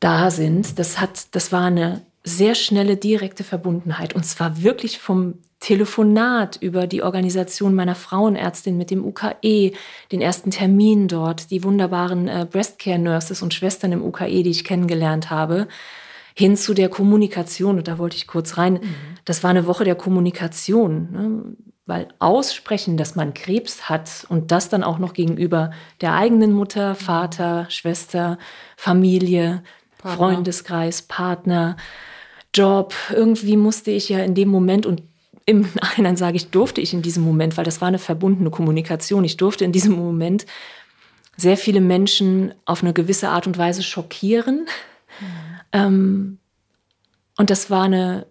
da sind. Das hat, das war eine sehr schnelle, direkte Verbundenheit und zwar wirklich vom Telefonat über die Organisation meiner Frauenärztin mit dem UKE, den ersten Termin dort, die wunderbaren äh, Breastcare Nurses und Schwestern im UKE, die ich kennengelernt habe, hin zu der Kommunikation. Und da wollte ich kurz rein. Mhm. Das war eine Woche der Kommunikation. Ne? Weil aussprechen, dass man Krebs hat und das dann auch noch gegenüber der eigenen Mutter, Vater, Schwester, Familie, Partner. Freundeskreis, Partner, Job, irgendwie musste ich ja in dem Moment und im Nachhinein sage ich, durfte ich in diesem Moment, weil das war eine verbundene Kommunikation, ich durfte in diesem Moment sehr viele Menschen auf eine gewisse Art und Weise schockieren. Mhm. Ähm, und das war eine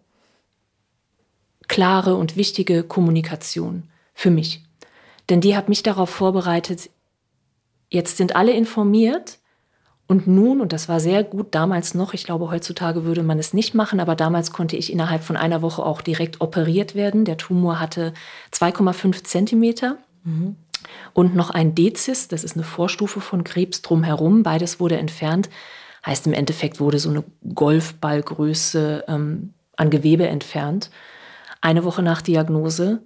klare und wichtige Kommunikation für mich. Denn die hat mich darauf vorbereitet, jetzt sind alle informiert und nun, und das war sehr gut damals noch, ich glaube, heutzutage würde man es nicht machen, aber damals konnte ich innerhalb von einer Woche auch direkt operiert werden. Der Tumor hatte 2,5 Zentimeter. Mhm. Und noch ein Dezis, das ist eine Vorstufe von Krebs drumherum. Beides wurde entfernt. Heißt im Endeffekt wurde so eine Golfballgröße ähm, an Gewebe entfernt eine Woche nach Diagnose.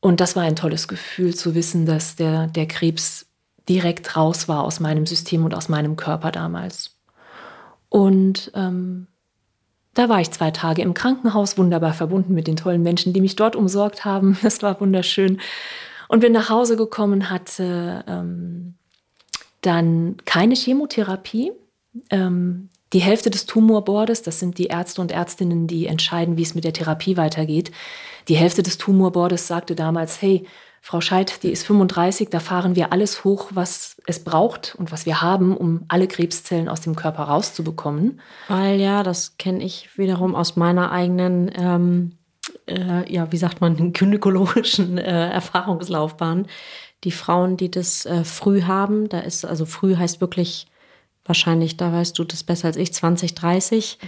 Und das war ein tolles Gefühl zu wissen, dass der, der Krebs direkt raus war aus meinem System und aus meinem Körper damals. Und ähm, da war ich zwei Tage im Krankenhaus, wunderbar verbunden mit den tollen Menschen, die mich dort umsorgt haben. Das war wunderschön. Und bin nach Hause gekommen, hatte ähm, dann keine Chemotherapie. Ähm, die Hälfte des Tumorbordes, das sind die Ärzte und Ärztinnen, die entscheiden, wie es mit der Therapie weitergeht. Die Hälfte des Tumorbordes sagte damals, hey, Frau Scheid, die ist 35, da fahren wir alles hoch, was es braucht und was wir haben, um alle Krebszellen aus dem Körper rauszubekommen. Weil ja, das kenne ich wiederum aus meiner eigenen, ähm, äh, ja, wie sagt man, gynäkologischen äh, Erfahrungslaufbahn. Die Frauen, die das äh, früh haben, da ist, also früh heißt wirklich wahrscheinlich, da weißt du das besser als ich, 20, 30.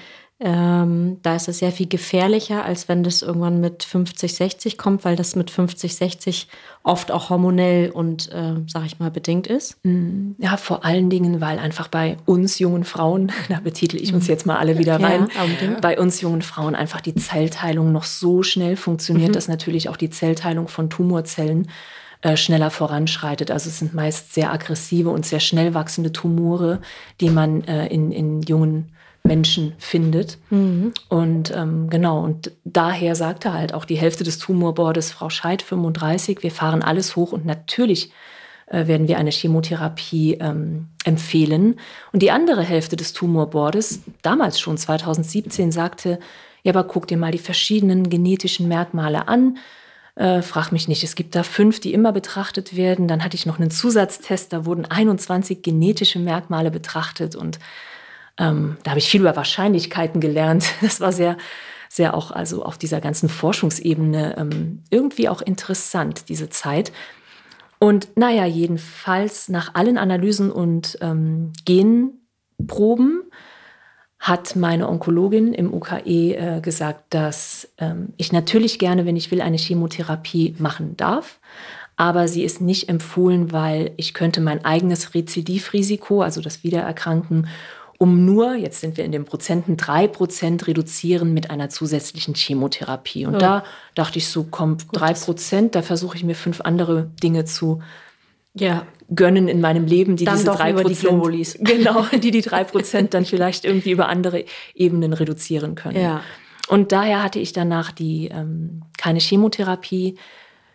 Ähm, da ist es sehr viel gefährlicher, als wenn das irgendwann mit 50, 60 kommt, weil das mit 50, 60 oft auch hormonell und, äh, sag ich mal, bedingt ist. Mm, ja, vor allen Dingen, weil einfach bei uns jungen Frauen, da betitel ich uns jetzt mal alle wieder rein, ja, bei uns jungen Frauen einfach die Zellteilung noch so schnell funktioniert, mhm. dass natürlich auch die Zellteilung von Tumorzellen äh, schneller voranschreitet. Also es sind meist sehr aggressive und sehr schnell wachsende Tumore, die man äh, in, in jungen Menschen findet. Mhm. Und ähm, genau, und daher sagte halt auch die Hälfte des Tumorbordes, Frau Scheid, 35, wir fahren alles hoch und natürlich äh, werden wir eine Chemotherapie ähm, empfehlen. Und die andere Hälfte des Tumorbordes, damals schon 2017, sagte, ja, aber guck dir mal die verschiedenen genetischen Merkmale an. Äh, frag mich nicht, es gibt da fünf, die immer betrachtet werden. Dann hatte ich noch einen Zusatztest, da wurden 21 genetische Merkmale betrachtet und ähm, da habe ich viel über Wahrscheinlichkeiten gelernt. Das war sehr, sehr auch also auf dieser ganzen Forschungsebene ähm, irgendwie auch interessant, diese Zeit. Und naja, jedenfalls nach allen Analysen und ähm, Genproben hat meine Onkologin im UKE äh, gesagt, dass ähm, ich natürlich gerne, wenn ich will, eine Chemotherapie machen darf. Aber sie ist nicht empfohlen, weil ich könnte mein eigenes Rezidivrisiko, also das Wiedererkranken, um nur, jetzt sind wir in den Prozenten, drei Prozent reduzieren mit einer zusätzlichen Chemotherapie. Und ja. da dachte ich so, komm, drei Prozent, da versuche ich mir fünf andere Dinge zu ja. gönnen in meinem Leben, die dann diese drei Prozent, die genau, die die drei Prozent dann vielleicht irgendwie über andere Ebenen reduzieren können. Ja. Und daher hatte ich danach die ähm, keine Chemotherapie,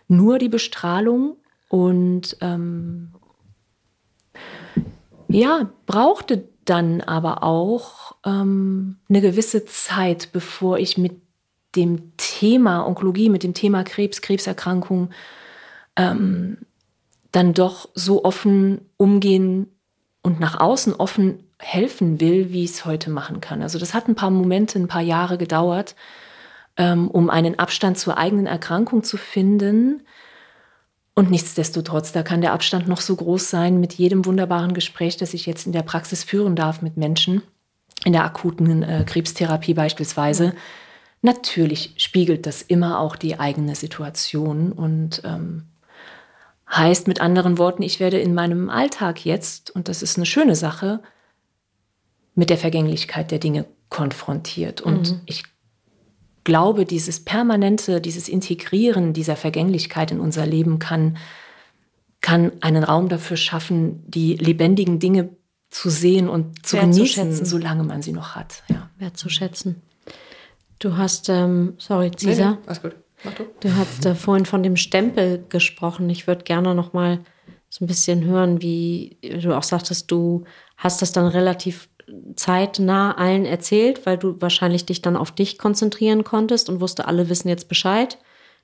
nur die Bestrahlung und ähm, ja brauchte dann aber auch ähm, eine gewisse Zeit, bevor ich mit dem Thema Onkologie, mit dem Thema Krebs, Krebserkrankung ähm, dann doch so offen umgehen und nach außen offen helfen will, wie ich es heute machen kann. Also das hat ein paar Momente, ein paar Jahre gedauert, ähm, um einen Abstand zur eigenen Erkrankung zu finden. Und nichtsdestotrotz, da kann der Abstand noch so groß sein mit jedem wunderbaren Gespräch, das ich jetzt in der Praxis führen darf mit Menschen, in der akuten äh, Krebstherapie beispielsweise. Natürlich spiegelt das immer auch die eigene Situation und ähm, Heißt mit anderen Worten, ich werde in meinem Alltag jetzt, und das ist eine schöne Sache, mit der Vergänglichkeit der Dinge konfrontiert. Und mhm. ich glaube, dieses permanente, dieses Integrieren dieser Vergänglichkeit in unser Leben kann, kann einen Raum dafür schaffen, die lebendigen Dinge zu sehen und zu genießen, solange man sie noch hat. Ja. wertzuschätzen. Du hast, ähm, sorry, Cesar. Nee, nee, alles gut. Mach du. Du hast äh, vorhin von dem Stempel gesprochen. Ich würde gerne noch mal so ein bisschen hören, wie du auch sagtest, du hast das dann relativ zeitnah allen erzählt, weil du wahrscheinlich dich dann auf dich konzentrieren konntest und wusste, alle wissen jetzt Bescheid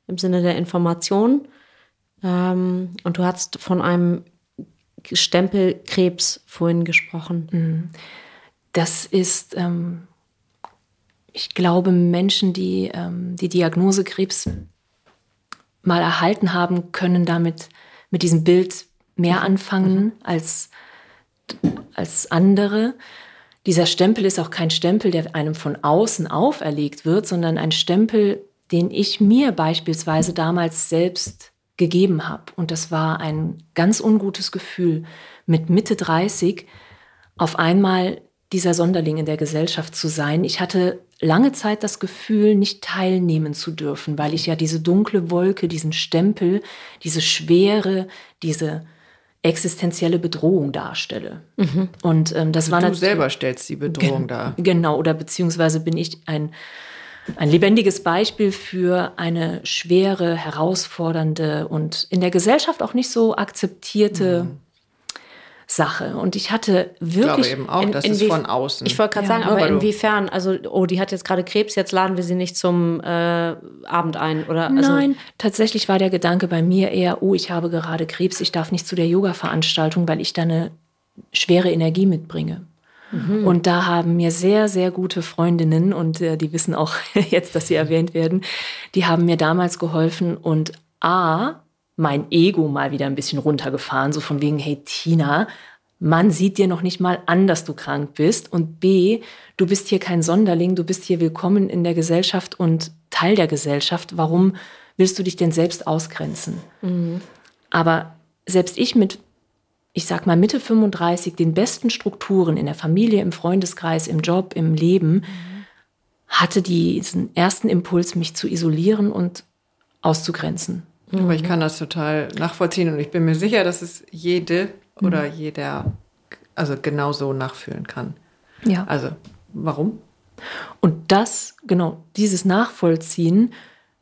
im Sinne der Information. Ähm, und du hast von einem Stempelkrebs vorhin gesprochen. Mhm. Das ist, ähm, ich glaube, Menschen, die ähm, die Diagnose Krebs mal erhalten haben, können damit mit diesem Bild mehr mhm. anfangen mhm. als, als andere. Dieser Stempel ist auch kein Stempel, der einem von außen auferlegt wird, sondern ein Stempel, den ich mir beispielsweise damals selbst gegeben habe. Und das war ein ganz ungutes Gefühl, mit Mitte 30 auf einmal dieser Sonderling in der Gesellschaft zu sein. Ich hatte lange Zeit das Gefühl, nicht teilnehmen zu dürfen, weil ich ja diese dunkle Wolke, diesen Stempel, diese Schwere, diese existenzielle Bedrohung darstelle. Mhm. Und ähm, das also war du selber stellst die Bedrohung dar. Genau, oder beziehungsweise bin ich ein ein lebendiges Beispiel für eine schwere, herausfordernde und in der Gesellschaft auch nicht so akzeptierte mhm. Sache. Und ich hatte wirklich. Ich glaube eben auch, in, das ist von außen. Ich wollte gerade ja, sagen, aber inwiefern? Also, oh, die hat jetzt gerade Krebs, jetzt laden wir sie nicht zum äh, Abend ein, oder? Also Nein, tatsächlich war der Gedanke bei mir eher, oh, ich habe gerade Krebs, ich darf nicht zu der Yoga-Veranstaltung, weil ich da eine schwere Energie mitbringe. Mhm. Und da haben mir sehr, sehr gute Freundinnen, und äh, die wissen auch jetzt, dass sie erwähnt werden, die haben mir damals geholfen und A, mein Ego mal wieder ein bisschen runtergefahren, so von wegen, hey Tina, man sieht dir noch nicht mal an, dass du krank bist. Und B, du bist hier kein Sonderling, du bist hier willkommen in der Gesellschaft und Teil der Gesellschaft. Warum willst du dich denn selbst ausgrenzen? Mhm. Aber selbst ich mit, ich sag mal Mitte 35, den besten Strukturen in der Familie, im Freundeskreis, im Job, im Leben, mhm. hatte diesen ersten Impuls, mich zu isolieren und auszugrenzen. Aber ich kann das total nachvollziehen und ich bin mir sicher, dass es jede oder mhm. jeder also genauso nachfühlen kann. Ja. Also, warum? Und das, genau, dieses Nachvollziehen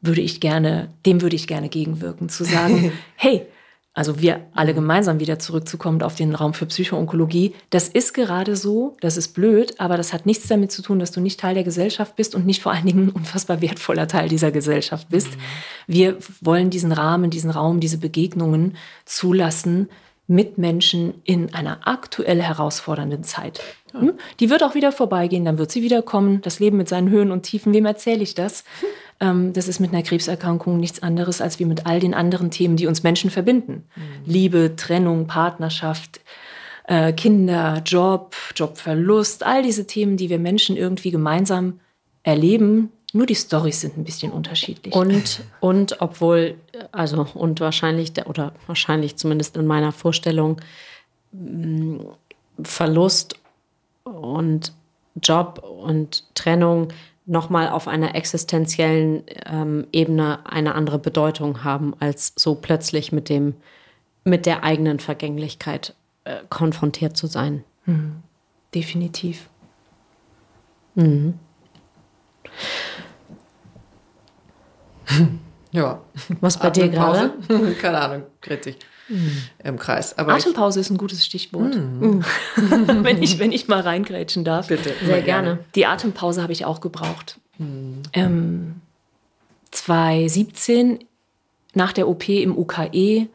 würde ich gerne, dem würde ich gerne gegenwirken, zu sagen, hey, also wir alle gemeinsam wieder zurückzukommen auf den Raum für Psychoonkologie, das ist gerade so, das ist blöd, aber das hat nichts damit zu tun, dass du nicht Teil der Gesellschaft bist und nicht vor allen Dingen ein unfassbar wertvoller Teil dieser Gesellschaft bist. Mhm. Wir wollen diesen Rahmen, diesen Raum, diese Begegnungen zulassen mit Menschen in einer aktuell herausfordernden Zeit. Hm? Die wird auch wieder vorbeigehen, dann wird sie wiederkommen. Das Leben mit seinen Höhen und Tiefen, wem erzähle ich das? Ähm, das ist mit einer Krebserkrankung nichts anderes als wie mit all den anderen Themen, die uns Menschen verbinden. Mhm. Liebe, Trennung, Partnerschaft, äh, Kinder, Job, Jobverlust, all diese Themen, die wir Menschen irgendwie gemeinsam erleben. Nur die Storys sind ein bisschen unterschiedlich. Und, und obwohl, also, und wahrscheinlich, oder wahrscheinlich zumindest in meiner Vorstellung, mm, Verlust und Job und Trennung nochmal auf einer existenziellen ähm, Ebene eine andere Bedeutung haben, als so plötzlich mit dem, mit der eigenen Vergänglichkeit äh, konfrontiert zu sein. Mhm. Definitiv. Mhm. ja. Was bei dir gerade? Keine Ahnung, sich mhm. im Kreis. Aber Atempause ist ein gutes Stichwort. Mhm. wenn, ich, wenn ich mal reingrätschen darf. Bitte. Sehr gerne. Die Atempause habe ich auch gebraucht. Mhm. Ähm, 2017 nach der OP im UKE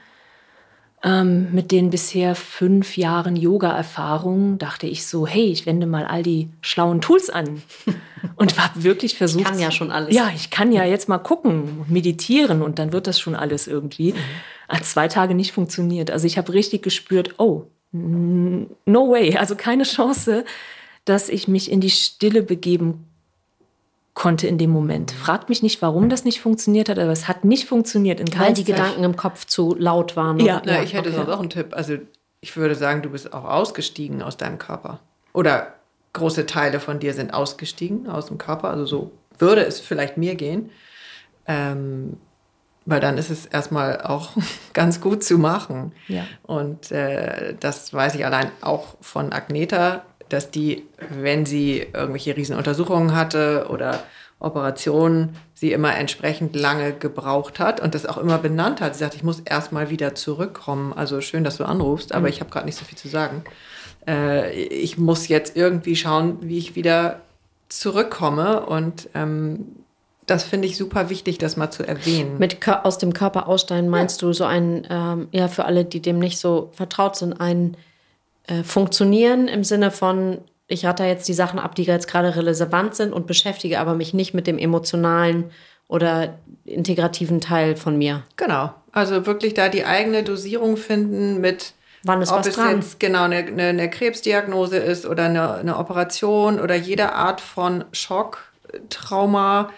ähm, mit den bisher fünf Jahren Yoga-Erfahrung dachte ich so, hey, ich wende mal all die schlauen Tools an. Und habe wirklich versucht. Ich kann ja schon alles. Ja, ich kann ja jetzt mal gucken, meditieren und dann wird das schon alles irgendwie. Mhm. Hat zwei Tage nicht funktioniert. Also ich habe richtig gespürt, oh, no way, also keine Chance, dass ich mich in die Stille begeben konnte in dem Moment. Fragt mich nicht, warum das nicht funktioniert hat, aber es hat nicht funktioniert. In Weil die Gedanken im Kopf zu laut waren. Ja, ja ich hätte okay. sonst auch einen Tipp. Also ich würde sagen, du bist auch ausgestiegen aus deinem Körper. Oder große Teile von dir sind ausgestiegen aus dem Körper. Also so würde es vielleicht mir gehen. Ähm, weil dann ist es erstmal auch ganz gut zu machen. Ja. Und äh, das weiß ich allein auch von Agneta, dass die, wenn sie irgendwelche Riesenuntersuchungen hatte oder Operationen, sie immer entsprechend lange gebraucht hat und das auch immer benannt hat. Sie sagt, ich muss erst mal wieder zurückkommen. Also schön, dass du anrufst, aber mhm. ich habe gerade nicht so viel zu sagen. Äh, ich muss jetzt irgendwie schauen, wie ich wieder zurückkomme und ähm, das finde ich super wichtig, das mal zu erwähnen. Mit aus dem Körper aussteigen meinst ja. du so ein, ähm, ja, für alle, die dem nicht so vertraut sind, ein äh, Funktionieren im Sinne von, ich rate jetzt die Sachen ab, die jetzt gerade relevant sind und beschäftige aber mich nicht mit dem emotionalen oder integrativen Teil von mir. Genau. Also wirklich da die eigene Dosierung finden mit Wann ist ob was es dran? jetzt genau eine, eine, eine, Krebsdiagnose ist oder eine, eine Operation oder jede Art von Schock, Trauma,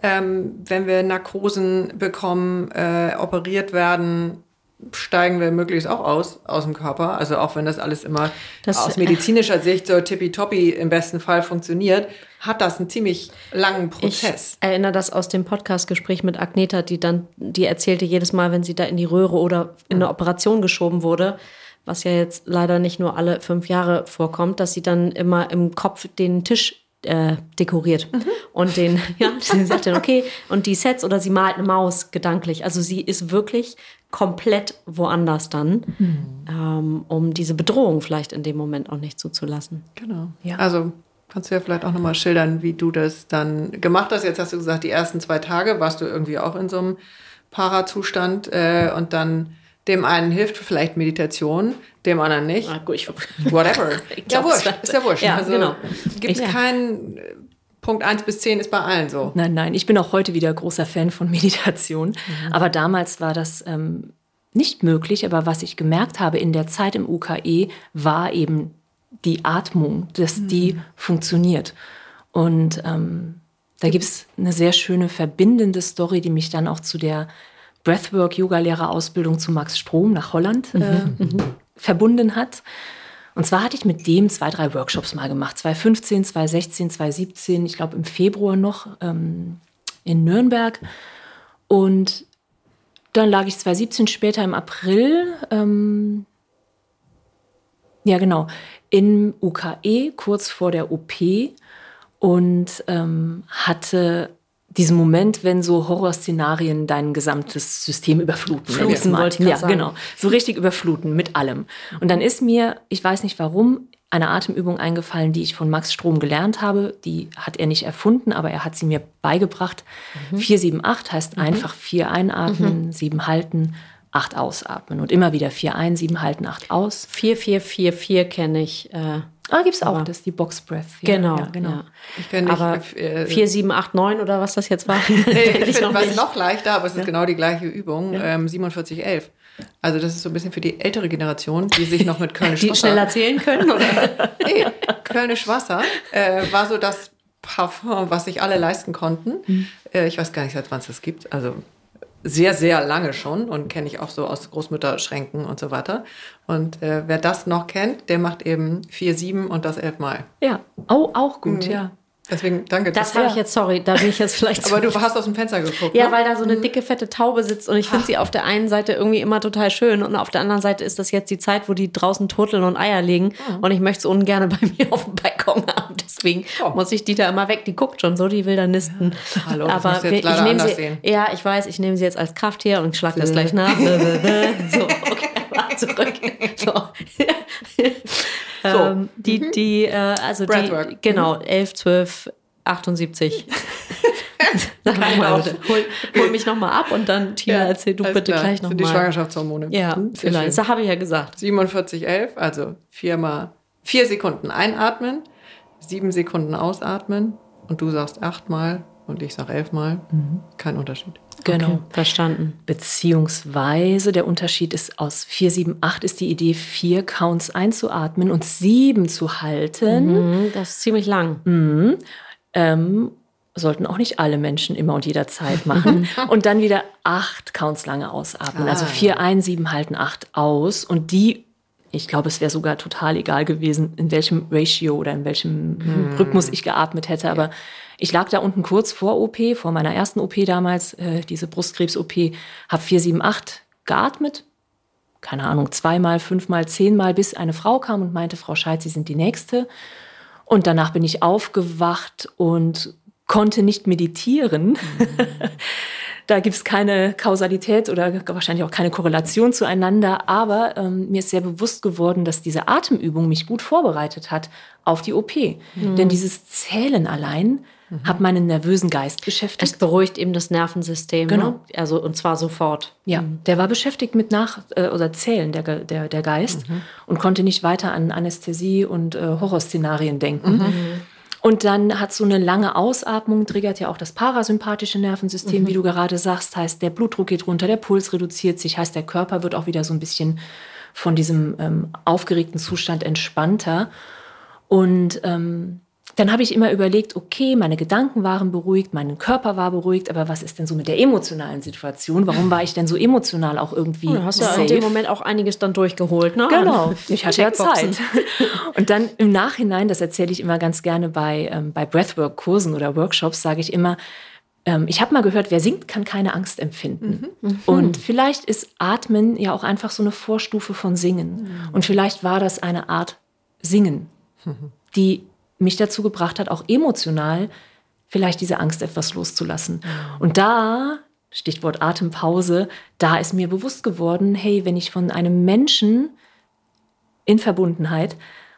ähm, wenn wir Narkosen bekommen, äh, operiert werden, steigen wir möglichst auch aus, aus dem Körper. Also auch wenn das alles immer das, aus medizinischer Sicht so tippitoppi im besten Fall funktioniert, hat das einen ziemlich langen Prozess. Ich erinnere das aus dem Podcastgespräch mit Agneta, die dann, die erzählte jedes Mal, wenn sie da in die Röhre oder in eine Operation geschoben wurde, was ja jetzt leider nicht nur alle fünf Jahre vorkommt, dass sie dann immer im Kopf den Tisch äh, dekoriert. Mhm. Und den, ja, sie sagt dann, okay, und die Sets oder sie malt eine Maus gedanklich. Also sie ist wirklich komplett woanders dann, mhm. ähm, um diese Bedrohung vielleicht in dem Moment auch nicht zuzulassen. Genau. Ja. Also kannst du ja vielleicht auch nochmal schildern, wie du das dann gemacht hast. Jetzt hast du gesagt, die ersten zwei Tage warst du irgendwie auch in so einem Parazustand äh, und dann dem einen hilft vielleicht Meditation, dem anderen nicht. Ah, gut, ich, Whatever. ja, wurscht. Ist ja wurscht. Ja, also genau. gibt es keinen äh, Punkt 1 bis 10 ist bei allen so. Nein, nein. Ich bin auch heute wieder großer Fan von Meditation. Mhm. Aber damals war das ähm, nicht möglich. Aber was ich gemerkt habe in der Zeit im UKE, war eben die Atmung, dass mhm. die funktioniert. Und ähm, da gibt es eine sehr schöne verbindende Story, die mich dann auch zu der Breathwork-Yoga-Lehrerausbildung zu Max Strom nach Holland äh, mhm. verbunden hat. Und zwar hatte ich mit dem zwei, drei Workshops mal gemacht. 2015, 2016, 2017, ich glaube im Februar noch ähm, in Nürnberg. Und dann lag ich 2017 später im April, ähm, ja genau, im UKE kurz vor der OP und ähm, hatte diesen Moment, wenn so Horrorszenarien dein gesamtes System überfluten. Fluten wollte ich ja, sagen. genau. So richtig überfluten mit allem. Und dann ist mir, ich weiß nicht warum, eine Atemübung eingefallen, die ich von Max Strom gelernt habe. Die hat er nicht erfunden, aber er hat sie mir beigebracht. Mhm. 4, 7, 8 heißt mhm. einfach 4 einatmen, mhm. 7 halten, 8 ausatmen. Und immer wieder 4 ein, 7 halten, 8 aus. 4, 4, 4, 4 kenne ich. Äh Ah, gibt es auch, das ist die Box Breath. Ja, genau, ja, genau. Ja. Ich kenne nicht. Aber äh, 4, 7, 8, 9 oder was das jetzt war? nee, ich finde was noch leichter, aber es ist genau die gleiche Übung. Ähm, 47, 11. Also das ist so ein bisschen für die ältere Generation, die sich noch mit Kölnisch die Wasser... Die schnell erzählen können, oder? nee, Kölnisch Wasser äh, war so das Parfum, was sich alle leisten konnten. Mhm. Äh, ich weiß gar nicht, seit wann es das gibt. Also sehr, sehr lange schon und kenne ich auch so aus Großmütterschränken und so weiter. Und äh, wer das noch kennt, der macht eben vier, sieben und das elfmal. Ja, oh, auch gut, mhm. ja. Deswegen, danke. Das habe ich jetzt, sorry, da bin ich jetzt vielleicht. Aber du hast aus dem Fenster geguckt. Ja, ne? weil da so eine mhm. dicke, fette Taube sitzt und ich finde sie auf der einen Seite irgendwie immer total schön und auf der anderen Seite ist das jetzt die Zeit, wo die draußen turteln und Eier legen mhm. und ich möchte sie ungern bei mir auf dem Balkon haben. Deswegen oh. muss ich die da immer weg. Die guckt schon so, die will da nisten. Ja. Hallo, das Aber jetzt ich nehme sie. Sehen. Ja, ich weiß, ich nehme sie jetzt als Krafttier und schlage das gleich nach. so, okay, zurück. So. So. Ähm, die, mhm. die, äh, also Breathwork. die, genau, 11, 12, 78. hol, hol mich nochmal ab und dann, Tina, ja, erzähl du bitte klar. gleich nochmal. Die Schwangerschaftshormone. Ja, hm, vielleicht. Das habe ich ja gesagt. 47, 11, also viermal, vier Sekunden einatmen, sieben Sekunden ausatmen und du sagst achtmal und ich sage elfmal. Mhm. Kein Unterschied. Genau, okay. verstanden. Beziehungsweise der Unterschied ist aus 4, 7, 8 ist die Idee, vier Counts einzuatmen und sieben zu halten. Mhm, das ist ziemlich lang. Mhm. Ähm, sollten auch nicht alle Menschen immer und jederzeit machen. und dann wieder acht Counts lange ausatmen. Also ah. Also vier ein, sieben halten, acht aus. Und die, ich glaube, es wäre sogar total egal gewesen, in welchem Ratio oder in welchem hm. Rhythmus ich geatmet hätte. Aber ich lag da unten kurz vor OP, vor meiner ersten OP damals, äh, diese Brustkrebs-OP, habe 478 geatmet, keine Ahnung, zweimal, fünfmal, zehnmal, bis eine Frau kam und meinte, Frau Scheid, Sie sind die Nächste. Und danach bin ich aufgewacht und konnte nicht meditieren. Mhm. da gibt es keine Kausalität oder wahrscheinlich auch keine Korrelation zueinander. Aber ähm, mir ist sehr bewusst geworden, dass diese Atemübung mich gut vorbereitet hat auf die OP. Mhm. Denn dieses Zählen allein mhm. hat meinen nervösen Geist beschäftigt. Es beruhigt eben das Nervensystem. Genau. Ne? Also, und zwar sofort. Ja, mhm. der war beschäftigt mit Nach- äh, oder Zählen, der, der, der Geist, mhm. und konnte nicht weiter an Anästhesie und äh, Horrorszenarien denken. Mhm. Und dann hat so eine lange Ausatmung, triggert ja auch das parasympathische Nervensystem, mhm. wie du gerade sagst, heißt, der Blutdruck geht runter, der Puls reduziert sich, heißt, der Körper wird auch wieder so ein bisschen von diesem ähm, aufgeregten Zustand entspannter. Und ähm, dann habe ich immer überlegt, okay, meine Gedanken waren beruhigt, mein Körper war beruhigt, aber was ist denn so mit der emotionalen Situation? Warum war ich denn so emotional auch irgendwie? Oh, du hast ja in dem Moment auch einiges dann durchgeholt, ne? Genau, ich hatte ja Zeit. Und dann im Nachhinein, das erzähle ich immer ganz gerne bei, ähm, bei Breathwork-Kursen oder Workshops, sage ich immer, ähm, ich habe mal gehört, wer singt, kann keine Angst empfinden. Mhm. Mhm. Und vielleicht ist Atmen ja auch einfach so eine Vorstufe von Singen. Mhm. Und vielleicht war das eine Art Singen, die mich dazu gebracht hat, auch emotional vielleicht diese Angst etwas loszulassen. Und da, Stichwort Atempause, da ist mir bewusst geworden, hey, wenn ich von einem Menschen in Verbundenheit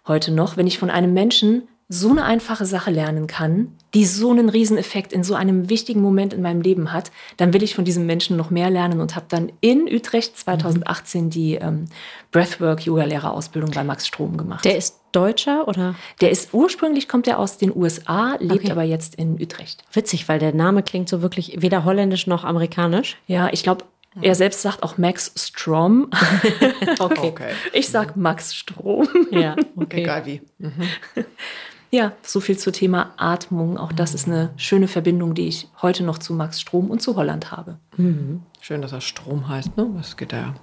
heute noch, wenn ich von einem Menschen so eine einfache Sache lernen kann, die so einen Rieseneffekt in so einem wichtigen Moment in meinem Leben hat, dann will ich von diesem Menschen noch mehr lernen und habe dann in Utrecht 2018 die ähm, Breathwork-Yoga-Lehrerausbildung bei Max Strom gemacht. Der ist Deutscher oder? Der ist ursprünglich kommt er aus den USA, lebt okay. aber jetzt in Utrecht. Witzig, weil der Name klingt so wirklich weder holländisch noch amerikanisch. Ja, ich glaube, er selbst sagt auch Max Strom. okay. okay. Ich sag Max Strom. Ja, okay. Egal wie. Mhm. Ja, so viel zum Thema Atmung. Auch das ist eine schöne Verbindung, die ich heute noch zu Max Strom und zu Holland habe. Mhm. Schön, dass er Strom heißt, ne? Es geht ja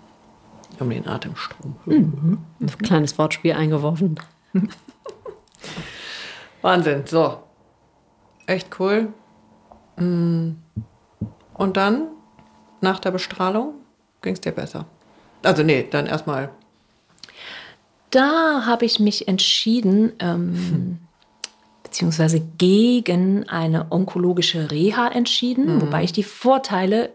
um den Atemstrom. Mhm. Ein kleines Wortspiel eingeworfen. Wahnsinn. So. Echt cool. Mm. Und dann, nach der Bestrahlung, ging es dir besser? Also, nee, dann erstmal. Da habe ich mich entschieden, ähm, hm beziehungsweise gegen eine onkologische Reha entschieden, mhm. wobei ich die Vorteile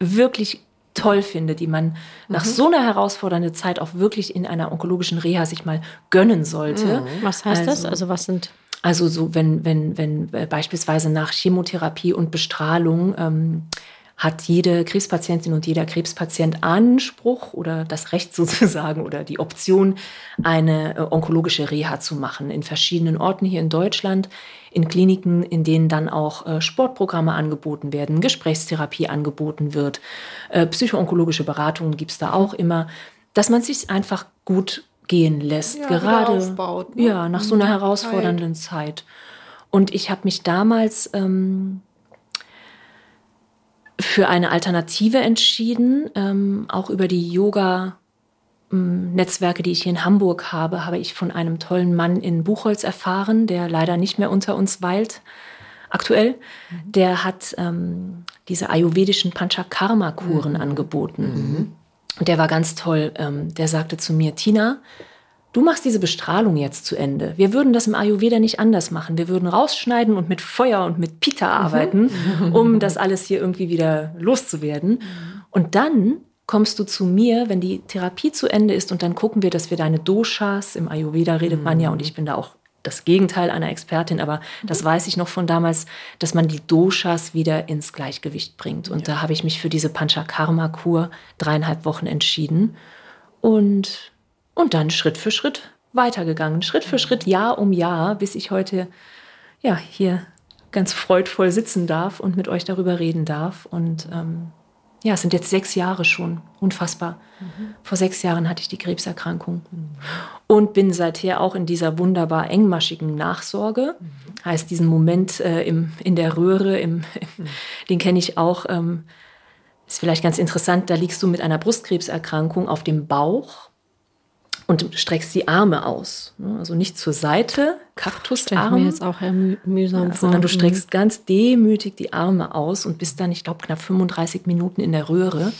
wirklich toll finde, die man mhm. nach so einer herausfordernden Zeit auch wirklich in einer onkologischen Reha sich mal gönnen sollte. Mhm. Was heißt also, das? Also was sind also so wenn wenn wenn äh, beispielsweise nach Chemotherapie und Bestrahlung ähm, hat jede Krebspatientin und jeder Krebspatient Anspruch oder das Recht sozusagen oder die Option, eine äh, onkologische Reha zu machen in verschiedenen Orten hier in Deutschland, in Kliniken, in denen dann auch äh, Sportprogramme angeboten werden, Gesprächstherapie angeboten wird, äh, psychoonkologische Beratungen gibt es da auch immer, dass man sich einfach gut gehen lässt, ja, gerade aufbaut, ne? ja nach so einer mhm. herausfordernden Zeit. Und ich habe mich damals ähm, für eine Alternative entschieden. Ähm, auch über die Yoga-Netzwerke, die ich hier in Hamburg habe, habe ich von einem tollen Mann in Buchholz erfahren, der leider nicht mehr unter uns weilt. Aktuell, mhm. der hat ähm, diese ayurvedischen Panchakarma-Kuren mhm. angeboten. Mhm. Und der war ganz toll. Ähm, der sagte zu mir, Tina, du machst diese Bestrahlung jetzt zu Ende. Wir würden das im Ayurveda nicht anders machen. Wir würden rausschneiden und mit Feuer und mit Pita mhm. arbeiten, mhm. um das alles hier irgendwie wieder loszuwerden. Mhm. Und dann kommst du zu mir, wenn die Therapie zu Ende ist und dann gucken wir, dass wir deine Doshas, im Ayurveda redet man ja und ich bin da auch das Gegenteil einer Expertin, aber das weiß ich noch von damals, dass man die Doshas wieder ins Gleichgewicht bringt. Und ja. da habe ich mich für diese Panchakarma-Kur dreieinhalb Wochen entschieden. Und und dann Schritt für Schritt weitergegangen. Schritt für Schritt, Jahr um Jahr, bis ich heute ja, hier ganz freudvoll sitzen darf und mit euch darüber reden darf. Und ähm, ja, es sind jetzt sechs Jahre schon. Unfassbar. Mhm. Vor sechs Jahren hatte ich die Krebserkrankung mhm. und bin seither auch in dieser wunderbar engmaschigen Nachsorge. Mhm. Heißt, diesen Moment äh, im, in der Röhre, im, im, den kenne ich auch. Ähm, ist vielleicht ganz interessant, da liegst du mit einer Brustkrebserkrankung auf dem Bauch und streckst die Arme aus. Ne? Also nicht zur Seite, Kaktusarm. mir jetzt auch mü mühsam ja, Sondern du streckst ganz demütig die Arme aus und bist dann, ich glaube, knapp 35 Minuten in der Röhre.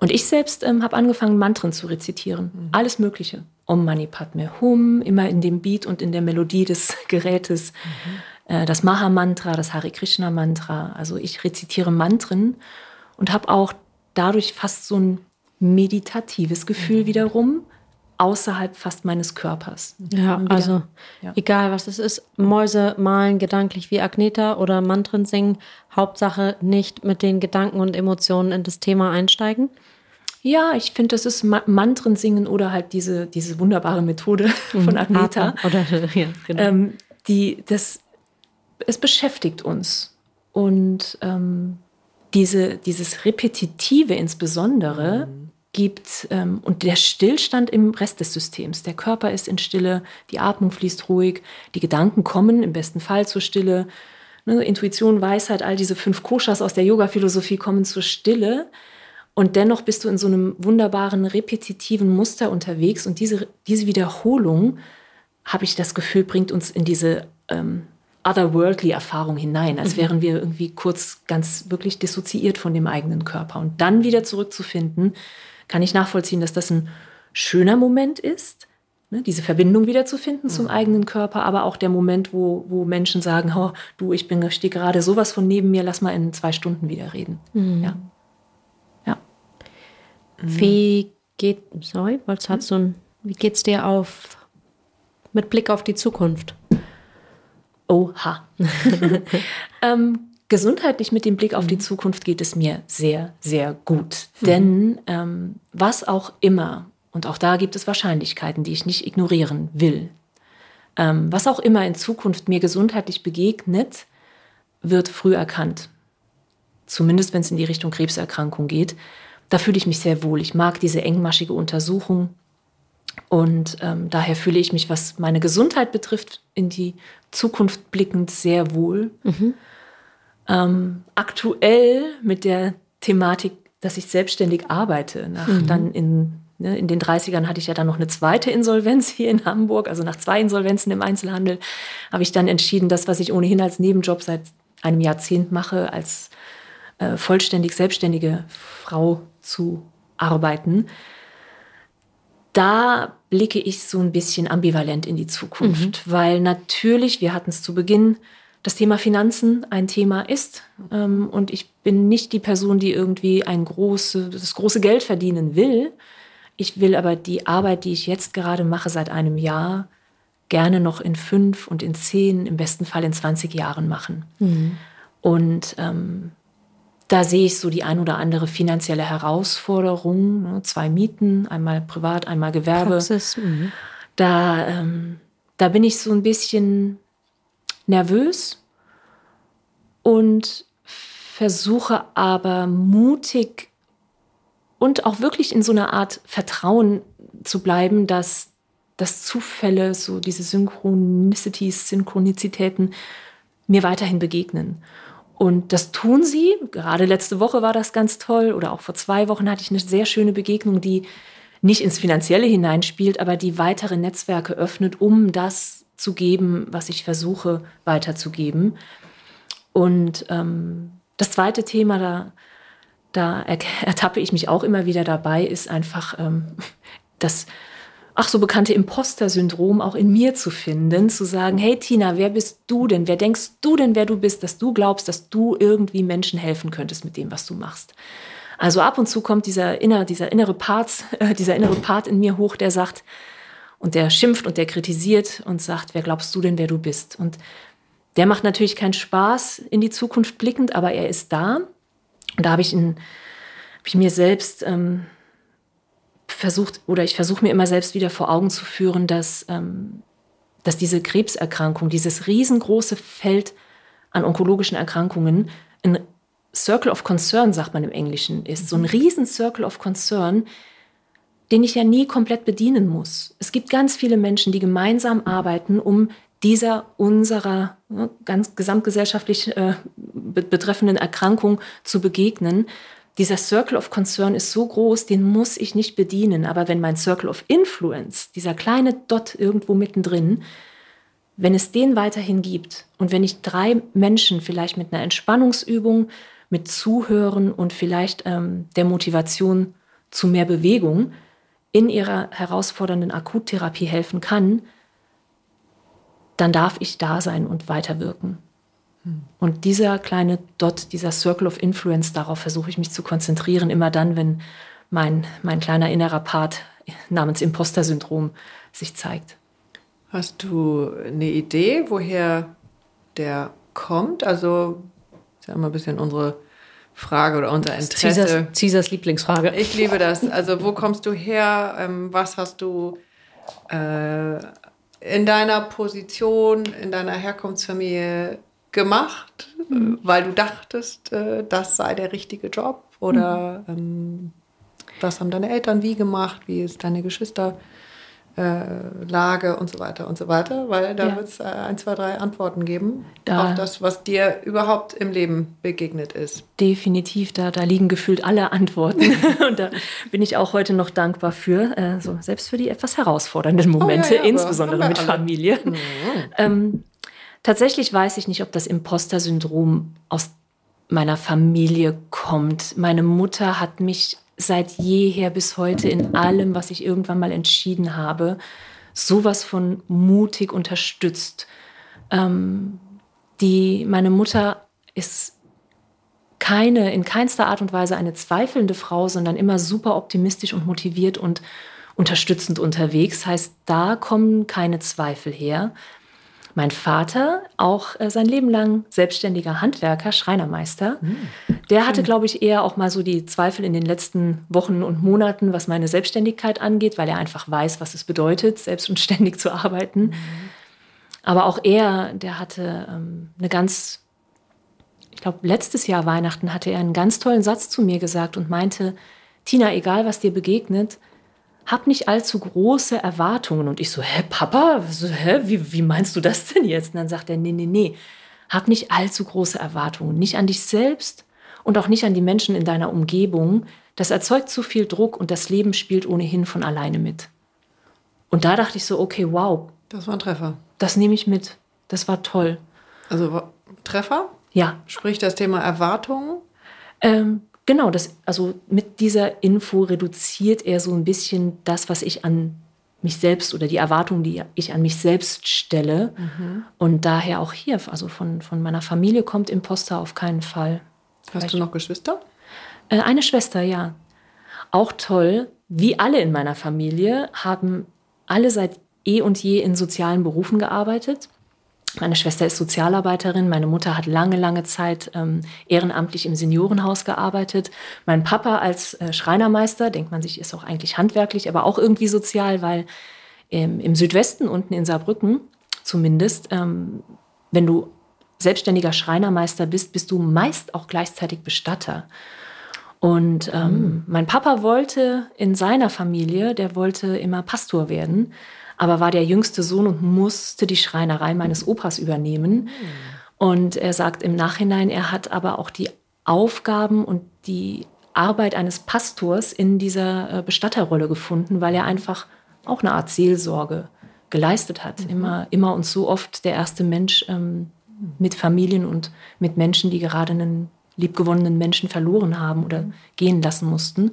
Und ich selbst ähm, habe angefangen, Mantren zu rezitieren. Mhm. Alles Mögliche. Om Mani Padme Hum, immer in dem Beat und in der Melodie des Gerätes. Mhm. Äh, das Maha-Mantra, das Hare Krishna-Mantra. Also ich rezitiere Mantren und habe auch dadurch fast so ein meditatives Gefühl mhm. wiederum außerhalb fast meines Körpers. Ja, also ja. egal was es ist, Mäuse malen gedanklich wie Agneta oder Mantren singen, Hauptsache nicht mit den Gedanken und Emotionen in das Thema einsteigen. Ja, ich finde, das ist Ma Mantren singen oder halt diese, diese wunderbare Methode von mhm. Agneta. Oder, ja, genau. ähm, die, das, es beschäftigt uns. Und ähm, diese, dieses Repetitive insbesondere mhm gibt ähm, und der Stillstand im Rest des Systems. Der Körper ist in Stille, die Atmung fließt ruhig, die Gedanken kommen im besten Fall zur Stille. Ne, Intuition, Weisheit, all diese fünf Koshas aus der Yoga-Philosophie kommen zur Stille. Und dennoch bist du in so einem wunderbaren, repetitiven Muster unterwegs. Und diese, diese Wiederholung, habe ich das Gefühl, bringt uns in diese ähm, otherworldly Erfahrung hinein, als mhm. wären wir irgendwie kurz ganz wirklich dissoziiert von dem eigenen Körper. Und dann wieder zurückzufinden kann ich nachvollziehen, dass das ein schöner Moment ist, ne, diese Verbindung wiederzufinden mhm. zum eigenen Körper, aber auch der Moment, wo, wo Menschen sagen, oh, du, ich bin, stehe gerade sowas von neben mir, lass mal in zwei Stunden wieder reden. Mhm. Ja. ja. Wie geht, sorry, was hat so ein, wie geht's dir auf, mit Blick auf die Zukunft? Oha. ähm, gesundheitlich mit dem Blick auf die mhm. Zukunft geht es mir sehr, sehr gut. Mhm. Denn ähm, was auch immer, und auch da gibt es Wahrscheinlichkeiten, die ich nicht ignorieren will, ähm, was auch immer in Zukunft mir gesundheitlich begegnet, wird früh erkannt. Zumindest wenn es in die Richtung Krebserkrankung geht. Da fühle ich mich sehr wohl. Ich mag diese engmaschige Untersuchung. Und ähm, daher fühle ich mich, was meine Gesundheit betrifft, in die Zukunft blickend sehr wohl. Mhm ähm, aktuell mit der Thematik, dass ich selbstständig arbeite. Nach, mhm. Dann in, ne, in den 30ern hatte ich ja dann noch eine zweite Insolvenz hier in Hamburg. Also nach zwei Insolvenzen im Einzelhandel habe ich dann entschieden, das, was ich ohnehin als Nebenjob seit einem Jahrzehnt mache, als äh, vollständig selbstständige Frau zu arbeiten. Da blicke ich so ein bisschen ambivalent in die Zukunft, mhm. weil natürlich, wir hatten es zu Beginn, das Thema Finanzen ein Thema ist. Ähm, und ich bin nicht die Person, die irgendwie ein große, das große Geld verdienen will. Ich will aber die Arbeit, die ich jetzt gerade mache seit einem Jahr, gerne noch in fünf und in zehn, im besten Fall in 20 Jahren machen. Mhm. Und ähm, da sehe ich so die ein oder andere finanzielle Herausforderung. Ne? Zwei Mieten, einmal privat, einmal Gewerbe. Praxis. Mhm. Da, ähm, da bin ich so ein bisschen nervös und versuche aber mutig und auch wirklich in so einer Art Vertrauen zu bleiben, dass, dass Zufälle, so diese Synchronicities, Synchronizitäten mir weiterhin begegnen. Und das tun sie. Gerade letzte Woche war das ganz toll oder auch vor zwei Wochen hatte ich eine sehr schöne Begegnung, die nicht ins Finanzielle hineinspielt, aber die weitere Netzwerke öffnet, um das zu geben, was ich versuche weiterzugeben. Und ähm, das zweite Thema, da, da ertappe ich mich auch immer wieder dabei, ist einfach ähm, das ach so bekannte Imposter-Syndrom auch in mir zu finden, zu sagen, hey Tina, wer bist du denn? Wer denkst du denn, wer du bist, dass du glaubst, dass du irgendwie Menschen helfen könntest mit dem, was du machst? Also ab und zu kommt dieser innere, dieser innere Part, äh, dieser innere Part in mir hoch, der sagt, und der schimpft und der kritisiert und sagt, wer glaubst du denn, wer du bist? Und der macht natürlich keinen Spaß in die Zukunft blickend, aber er ist da. Und da habe ich, hab ich mir selbst ähm, versucht, oder ich versuche mir immer selbst wieder vor Augen zu führen, dass, ähm, dass diese Krebserkrankung, dieses riesengroße Feld an onkologischen Erkrankungen, ein Circle of Concern, sagt man im Englischen, ist. So ein riesen Circle of Concern, den ich ja nie komplett bedienen muss. Es gibt ganz viele Menschen, die gemeinsam arbeiten, um dieser unserer ne, ganz gesamtgesellschaftlich äh, betreffenden Erkrankung zu begegnen. Dieser Circle of Concern ist so groß, den muss ich nicht bedienen. Aber wenn mein Circle of Influence, dieser kleine Dot irgendwo mittendrin, wenn es den weiterhin gibt und wenn ich drei Menschen vielleicht mit einer Entspannungsübung, mit Zuhören und vielleicht ähm, der Motivation zu mehr Bewegung in ihrer herausfordernden Akuttherapie helfen kann, dann darf ich da sein und weiterwirken. Hm. Und dieser kleine Dot, dieser Circle of Influence, darauf versuche ich mich zu konzentrieren, immer dann, wenn mein, mein kleiner innerer Part namens Imposter-Syndrom sich zeigt. Hast du eine Idee, woher der kommt? Also, ist ja immer ein bisschen unsere Frage oder unser Interesse. Caesars, Lieblingsfrage. Ich liebe das. Also, wo kommst du her? Ähm, was hast du äh, in deiner Position, in deiner Herkunftsfamilie gemacht, mhm. weil du dachtest, äh, das sei der richtige Job? Oder mhm. ähm, was haben deine Eltern wie gemacht? Wie ist deine Geschwister? Äh, Lage und so weiter und so weiter, weil da ja. wird es äh, ein, zwei, drei Antworten geben da auf das, was dir überhaupt im Leben begegnet ist. Definitiv, da, da liegen gefühlt alle Antworten und da bin ich auch heute noch dankbar für, äh, so, selbst für die etwas herausfordernden Momente, oh, ja, ja, insbesondere mit alle. Familie. Mhm. Ähm, tatsächlich weiß ich nicht, ob das Imposter-Syndrom aus meiner Familie kommt. Meine Mutter hat mich seit jeher bis heute in allem, was ich irgendwann mal entschieden habe, sowas von mutig unterstützt. Ähm, die, meine Mutter ist keine, in keinster Art und Weise eine zweifelnde Frau, sondern immer super optimistisch und motiviert und unterstützend unterwegs. Heißt, da kommen keine Zweifel her. Mein Vater, auch äh, sein Leben lang selbstständiger Handwerker, Schreinermeister, mhm. der hatte, glaube ich, eher auch mal so die Zweifel in den letzten Wochen und Monaten, was meine Selbstständigkeit angeht, weil er einfach weiß, was es bedeutet, selbst und ständig zu arbeiten. Mhm. Aber auch er, der hatte ähm, eine ganz, ich glaube, letztes Jahr Weihnachten hatte er einen ganz tollen Satz zu mir gesagt und meinte, Tina, egal was dir begegnet, hab nicht allzu große Erwartungen. Und ich so, hä, Papa, so, hä, wie, wie meinst du das denn jetzt? Und dann sagt er, nee, nee, nee, hab nicht allzu große Erwartungen. Nicht an dich selbst und auch nicht an die Menschen in deiner Umgebung. Das erzeugt zu viel Druck und das Leben spielt ohnehin von alleine mit. Und da dachte ich so, okay, wow. Das war ein Treffer. Das nehme ich mit. Das war toll. Also Treffer? Ja. Sprich das Thema Erwartungen? Ähm, Genau, das, also mit dieser Info reduziert er so ein bisschen das, was ich an mich selbst oder die Erwartungen, die ich an mich selbst stelle. Mhm. Und daher auch hier, also von, von meiner Familie kommt Imposter auf keinen Fall. Hast Vielleicht. du noch Geschwister? Äh, eine Schwester, ja. Auch toll, wie alle in meiner Familie haben alle seit eh und je in sozialen Berufen gearbeitet. Meine Schwester ist Sozialarbeiterin, meine Mutter hat lange, lange Zeit ähm, ehrenamtlich im Seniorenhaus gearbeitet. Mein Papa als äh, Schreinermeister, denkt man sich, ist auch eigentlich handwerklich, aber auch irgendwie sozial, weil ähm, im Südwesten, unten in Saarbrücken zumindest, ähm, wenn du selbstständiger Schreinermeister bist, bist du meist auch gleichzeitig Bestatter. Und mhm. mein Papa wollte in seiner Familie, der wollte immer Pastor werden aber war der jüngste Sohn und musste die Schreinerei meines Opas übernehmen. Und er sagt im Nachhinein, er hat aber auch die Aufgaben und die Arbeit eines Pastors in dieser äh, Bestatterrolle gefunden, weil er einfach auch eine Art Seelsorge geleistet hat. Mhm. Immer, immer und so oft der erste Mensch ähm, mit Familien und mit Menschen, die gerade einen liebgewonnenen Menschen verloren haben oder gehen lassen mussten.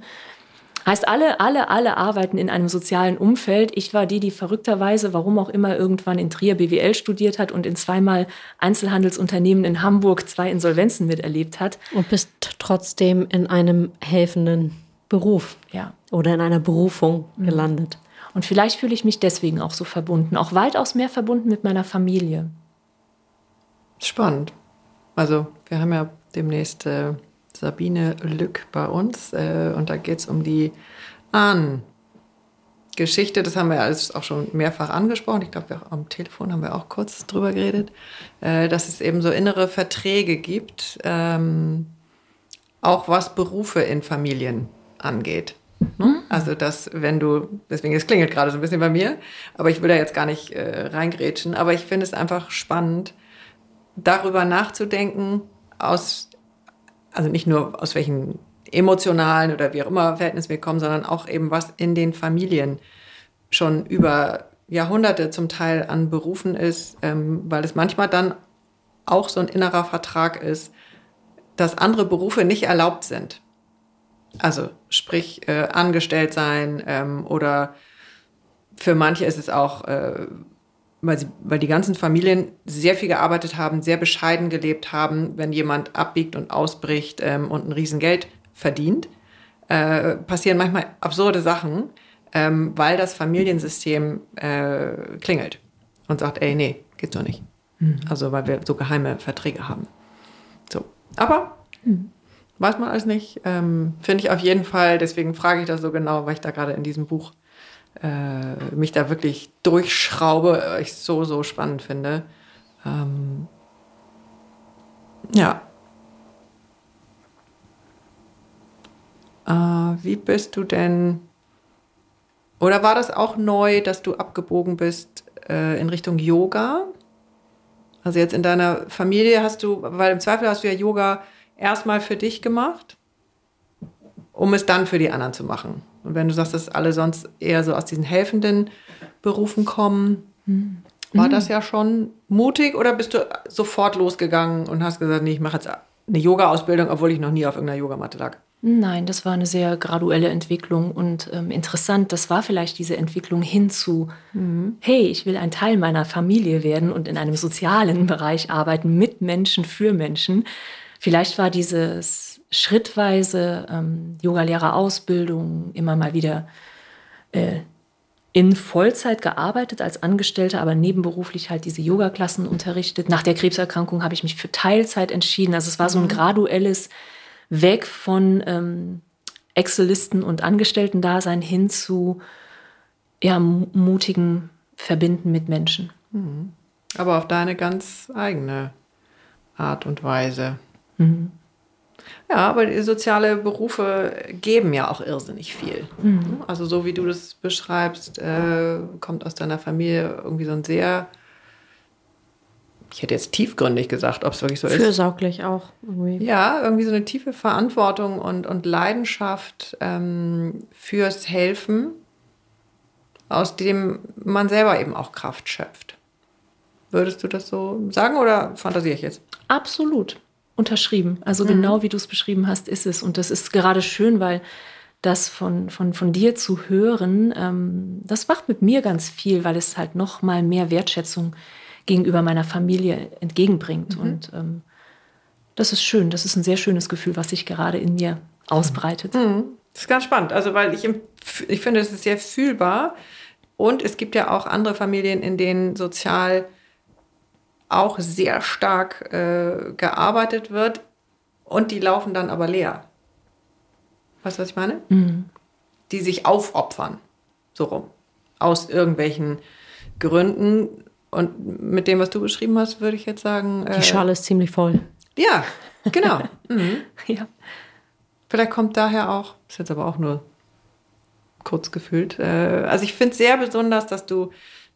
Heißt, alle, alle, alle arbeiten in einem sozialen Umfeld. Ich war die, die verrückterweise, warum auch immer, irgendwann in Trier BWL studiert hat und in zweimal Einzelhandelsunternehmen in Hamburg zwei Insolvenzen miterlebt hat. Und bist trotzdem in einem helfenden Beruf ja. oder in einer Berufung mhm. gelandet. Und vielleicht fühle ich mich deswegen auch so verbunden, auch weitaus mehr verbunden mit meiner Familie. Spannend. Also, wir haben ja demnächst. Äh Sabine Lück bei uns äh, und da geht es um die Ahnengeschichte. Das haben wir alles auch schon mehrfach angesprochen. Ich glaube, am Telefon haben wir auch kurz drüber geredet, äh, dass es eben so innere Verträge gibt, ähm, auch was Berufe in Familien angeht. Ne? Mhm. Also, dass wenn du, deswegen, es klingelt gerade so ein bisschen bei mir, aber ich will da jetzt gar nicht äh, reingrätschen, aber ich finde es einfach spannend, darüber nachzudenken, aus also nicht nur aus welchen emotionalen oder wie auch immer Verhältnissen wir kommen, sondern auch eben was in den Familien schon über Jahrhunderte zum Teil an Berufen ist, ähm, weil es manchmal dann auch so ein innerer Vertrag ist, dass andere Berufe nicht erlaubt sind. Also sprich äh, angestellt sein ähm, oder für manche ist es auch, äh, weil, sie, weil die ganzen Familien sehr viel gearbeitet haben, sehr bescheiden gelebt haben, wenn jemand abbiegt und ausbricht ähm, und ein Riesengeld verdient, äh, passieren manchmal absurde Sachen, ähm, weil das Familiensystem äh, klingelt und sagt, ey, nee, geht so nicht. Mhm. Also weil wir so geheime Verträge haben. So. Aber mhm. weiß man alles nicht. Ähm, Finde ich auf jeden Fall, deswegen frage ich das so genau, weil ich da gerade in diesem Buch äh, mich da wirklich durchschraube, äh, ich so, so spannend finde. Ähm, ja. Äh, wie bist du denn, oder war das auch neu, dass du abgebogen bist äh, in Richtung Yoga? Also jetzt in deiner Familie hast du, weil im Zweifel hast du ja Yoga erstmal für dich gemacht, um es dann für die anderen zu machen. Und wenn du sagst, dass alle sonst eher so aus diesen helfenden Berufen kommen, mhm. war das ja schon mutig oder bist du sofort losgegangen und hast gesagt, nee, ich mache jetzt eine Yoga-Ausbildung, obwohl ich noch nie auf irgendeiner Yogamatte lag? Nein, das war eine sehr graduelle Entwicklung und ähm, interessant. Das war vielleicht diese Entwicklung hin zu, mhm. hey, ich will ein Teil meiner Familie werden und in einem sozialen Bereich arbeiten, mit Menschen, für Menschen. Vielleicht war dieses schrittweise ähm, Yogalehrerausbildung immer mal wieder äh, in Vollzeit gearbeitet als Angestellte, aber nebenberuflich halt diese Yoga-Klassen unterrichtet. Nach der Krebserkrankung habe ich mich für Teilzeit entschieden. Also es war so ein mhm. graduelles weg von ähm, Excel-Listen und Angestellten-Dasein hin zu ja, mutigen Verbinden mit Menschen. Mhm. Aber auf deine ganz eigene Art und Weise. Mhm. Ja, aber die soziale Berufe geben ja auch irrsinnig viel. Mhm. Also so wie du das beschreibst, äh, kommt aus deiner Familie irgendwie so ein sehr ich hätte jetzt tiefgründig gesagt, ob es wirklich so ist. Fürsorglich auch. Irgendwie. Ja, irgendwie so eine tiefe Verantwortung und, und Leidenschaft ähm, fürs Helfen, aus dem man selber eben auch Kraft schöpft. Würdest du das so sagen oder fantasiere ich jetzt? Absolut. Unterschrieben. Also mhm. genau wie du es beschrieben hast, ist es. Und das ist gerade schön, weil das von, von, von dir zu hören, ähm, das macht mit mir ganz viel, weil es halt noch mal mehr Wertschätzung gegenüber meiner Familie entgegenbringt. Mhm. Und ähm, das ist schön. Das ist ein sehr schönes Gefühl, was sich gerade in mir ausbreitet. Mhm. Das ist ganz spannend. Also, weil ich, ich finde, es ist sehr fühlbar. Und es gibt ja auch andere Familien, in denen sozial auch sehr stark äh, gearbeitet wird und die laufen dann aber leer. Weißt du, was ich meine? Mhm. Die sich aufopfern, so rum. Aus irgendwelchen Gründen, und mit dem, was du beschrieben hast, würde ich jetzt sagen. Die äh, Schale ist ziemlich voll. Ja, genau. mhm. ja. Vielleicht kommt daher auch, ist jetzt aber auch nur kurz gefühlt. Äh, also ich finde es sehr besonders, dass du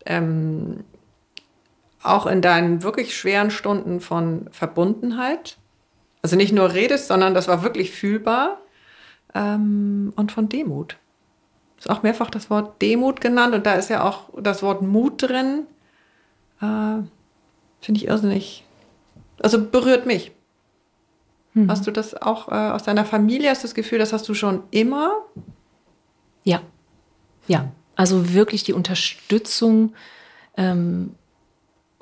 ähm, auch in deinen wirklich schweren Stunden von Verbundenheit, also nicht nur redest, sondern das war wirklich fühlbar ähm, und von Demut. Ist auch mehrfach das Wort Demut genannt und da ist ja auch das Wort Mut drin. Äh, Finde ich irrsinnig. Also berührt mich. Mhm. Hast du das auch äh, aus deiner Familie? Hast du das Gefühl, das hast du schon immer? Ja. Ja. Also wirklich die Unterstützung ähm,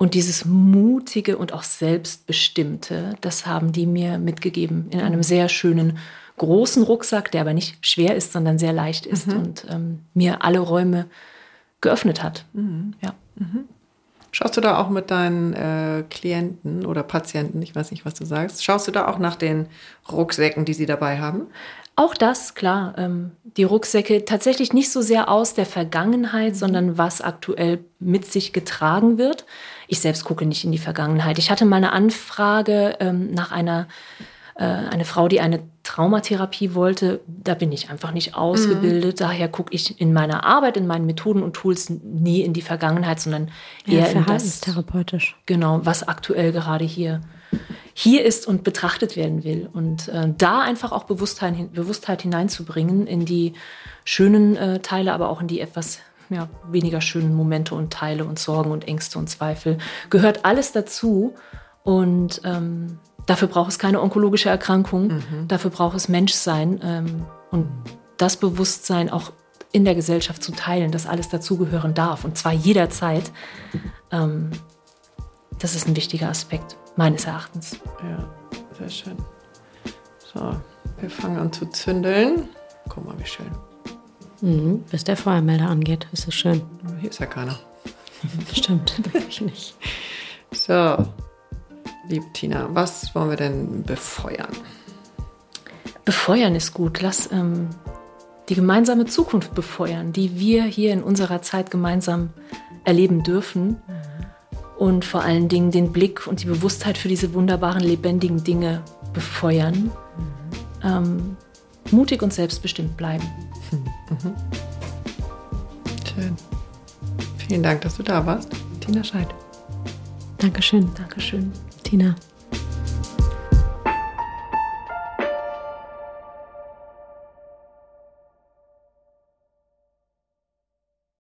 und dieses mutige und auch selbstbestimmte, das haben die mir mitgegeben in einem sehr schönen großen Rucksack, der aber nicht schwer ist, sondern sehr leicht ist mhm. und ähm, mir alle Räume geöffnet hat. Mhm. Ja. Mhm. Schaust du da auch mit deinen äh, Klienten oder Patienten, ich weiß nicht, was du sagst, schaust du da auch nach den Rucksäcken, die sie dabei haben? Auch das, klar. Ähm, die Rucksäcke tatsächlich nicht so sehr aus der Vergangenheit, mhm. sondern was aktuell mit sich getragen wird. Ich selbst gucke nicht in die Vergangenheit. Ich hatte mal eine Anfrage ähm, nach einer äh, eine Frau, die eine Traumatherapie wollte, da bin ich einfach nicht ausgebildet. Mhm. Daher gucke ich in meiner Arbeit, in meinen Methoden und Tools nie in die Vergangenheit, sondern eher ja, in das, therapeutisch. Genau, was aktuell gerade hier hier ist und betrachtet werden will. Und äh, da einfach auch Bewusstheit, Bewusstheit hineinzubringen in die schönen äh, Teile, aber auch in die etwas ja, weniger schönen Momente und Teile und Sorgen und Ängste und Zweifel. Gehört alles dazu. Und ähm, Dafür braucht es keine onkologische Erkrankung, mhm. dafür braucht es Menschsein. Ähm, Und das Bewusstsein auch in der Gesellschaft zu teilen, dass alles dazugehören darf und zwar jederzeit, ähm, das ist ein wichtiger Aspekt meines Erachtens. Ja, sehr schön. So, wir fangen an zu zündeln. Guck mal, wie schön. Mhm, bis der Feuermelder angeht, ist es schön. Hier ist ja keiner. Stimmt, wirklich nicht. So, liebe Tina, was wollen wir denn befeuern? Befeuern ist gut. Lass ähm, die gemeinsame Zukunft befeuern, die wir hier in unserer Zeit gemeinsam erleben dürfen. Und vor allen Dingen den Blick und die Bewusstheit für diese wunderbaren, lebendigen Dinge befeuern. Mhm. Ähm, mutig und selbstbestimmt bleiben. Mhm. Schön. Vielen Dank, dass du da warst, Tina Scheid. Dankeschön. Dankeschön. Tina.